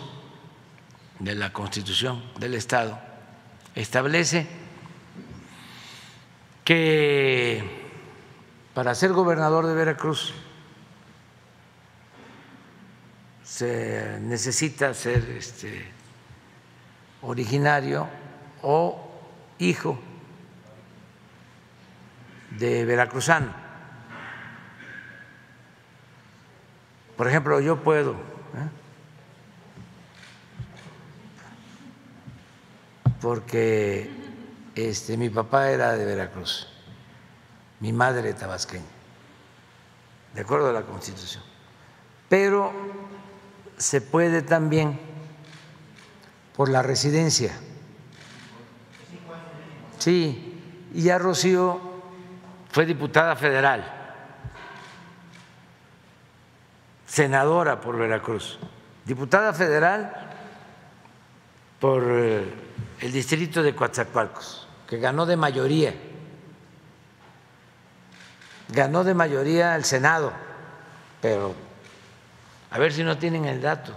de la Constitución del Estado establece que para ser gobernador de Veracruz se necesita ser este, originario o hijo de veracruzano. Por ejemplo, yo puedo ¿eh? porque este, mi papá era de Veracruz, mi madre tabasqueña, de acuerdo a la Constitución. Pero se puede también por la residencia. Sí, y ya Rocío fue diputada federal, senadora por Veracruz, diputada federal por eh, el distrito de Coatzacoalcos que ganó de mayoría, ganó de mayoría el Senado, pero a ver si no tienen el dato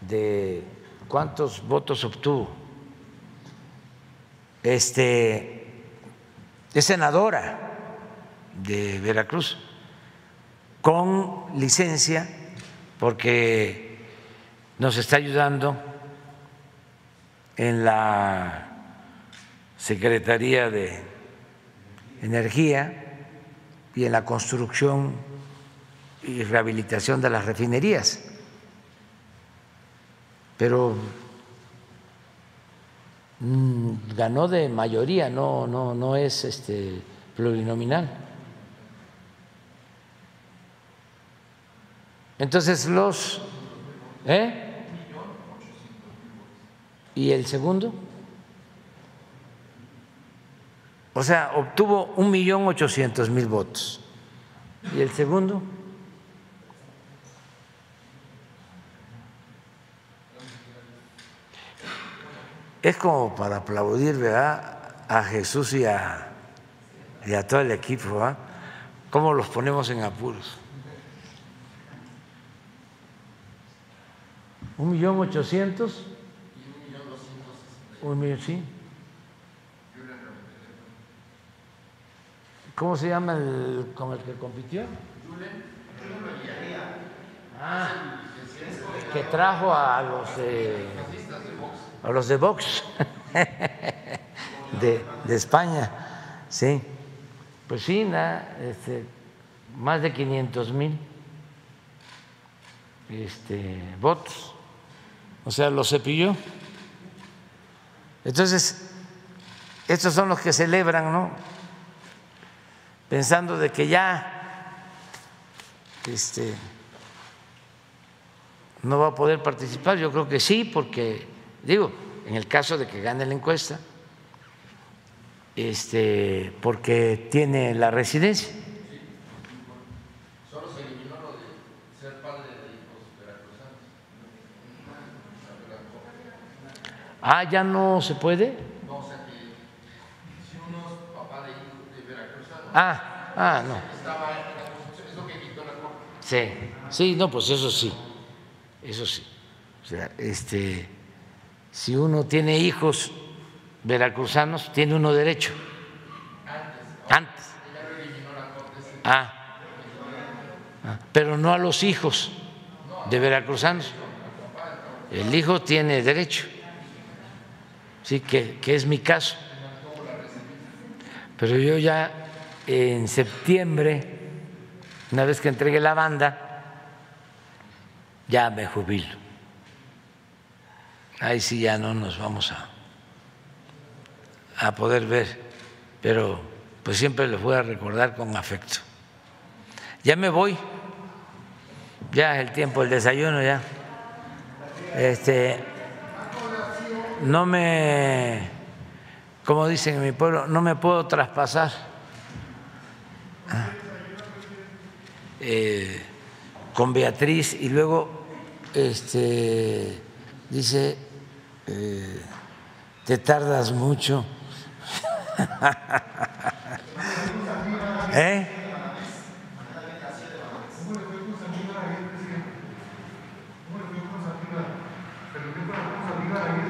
de cuántos votos obtuvo. Este es senadora de Veracruz con licencia porque nos está ayudando en la Secretaría de Energía y en la construcción y rehabilitación de las refinerías. Pero ganó de mayoría, no, no, no es este plurinominal. Entonces los ¿eh? ¿Y el segundo? O sea, obtuvo un millón ochocientos mil votos. ¿Y el segundo? Es como para aplaudir, ¿verdad? A Jesús y a, todo el equipo, ¿verdad? ¿Cómo los ponemos en apuros? Un millón ochocientos. Un millón, sí. ¿Cómo se llama el con el que compitió? Ah, que trajo a los de a los de Vox de, de España, sí. Pues sí, este, más de 500 mil este, votos. O sea, lo cepilló. Entonces, estos son los que celebran, ¿no? pensando de que ya este, no va a poder participar. Yo creo que sí, porque digo, en el caso de que gane la encuesta, este, porque tiene la residencia. Solo se eliminó lo de ser padre de hijos veracruzanos. Ah, ya no se puede. Ah, ah, no. Sí, sí, no, pues eso sí, eso sí. O sea, este, si uno tiene hijos veracruzanos, tiene uno derecho. Antes. Ah, pero no a los hijos de veracruzanos. El hijo tiene derecho. Sí, que, que es mi caso. Pero yo ya en septiembre, una vez que entregue la banda, ya me jubilo. Ahí sí ya no nos vamos a, a poder ver, pero pues siempre les voy a recordar con afecto. Ya me voy, ya es el tiempo del desayuno ya. Este, no me, como dicen en mi pueblo, no me puedo traspasar eh, con Beatriz y luego este, dice, eh, te tardas mucho. ¿Eh?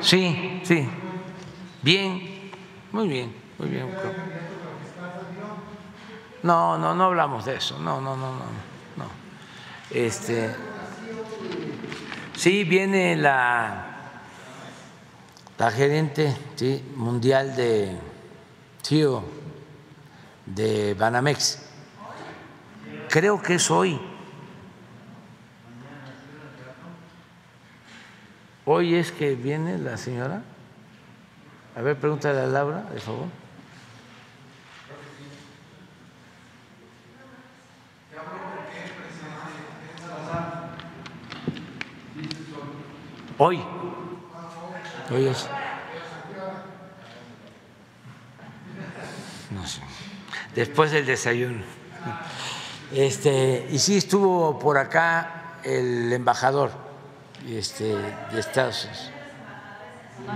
Sí, sí. Bien, muy bien, muy bien. No, no, no hablamos de eso. No, no, no, no, no. Este, sí viene la la gerente ¿sí? mundial de CEO de Banamex. Creo que es hoy. Hoy es que viene la señora. A ver, pregúntale a Laura, de favor. Hoy. Es. No sé. Después del desayuno. Este, y sí estuvo por acá el embajador este, de Estados Unidos.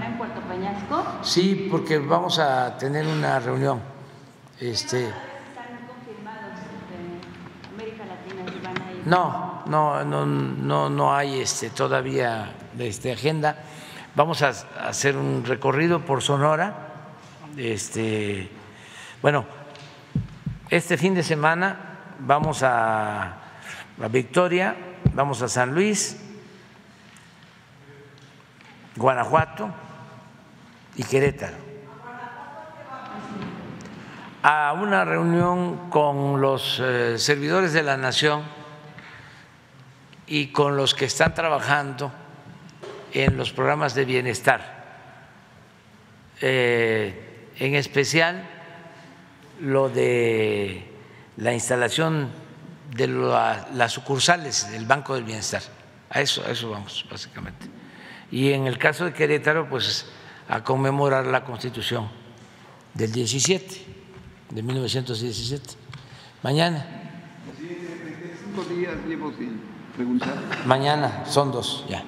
en Puerto Peñasco? Sí, porque vamos a tener una reunión. Este, ¿Están confirmados de América Latina si van a ir? no, no, no, no, no hay este, todavía este, agenda. Vamos a hacer un recorrido por Sonora. Este, bueno, este fin de semana vamos a, a Victoria, vamos a San Luis, Guanajuato y Querétaro. A una reunión con los eh, servidores de la nación y con los que están trabajando en los programas de bienestar, eh, en especial lo de la instalación de las sucursales del Banco del Bienestar. A eso, a eso vamos, básicamente. Y en el caso de Querétaro, pues a conmemorar la Constitución del 17, de 1917. Mañana. Cinco días llevo sin preguntar. Mañana, son dos, ya.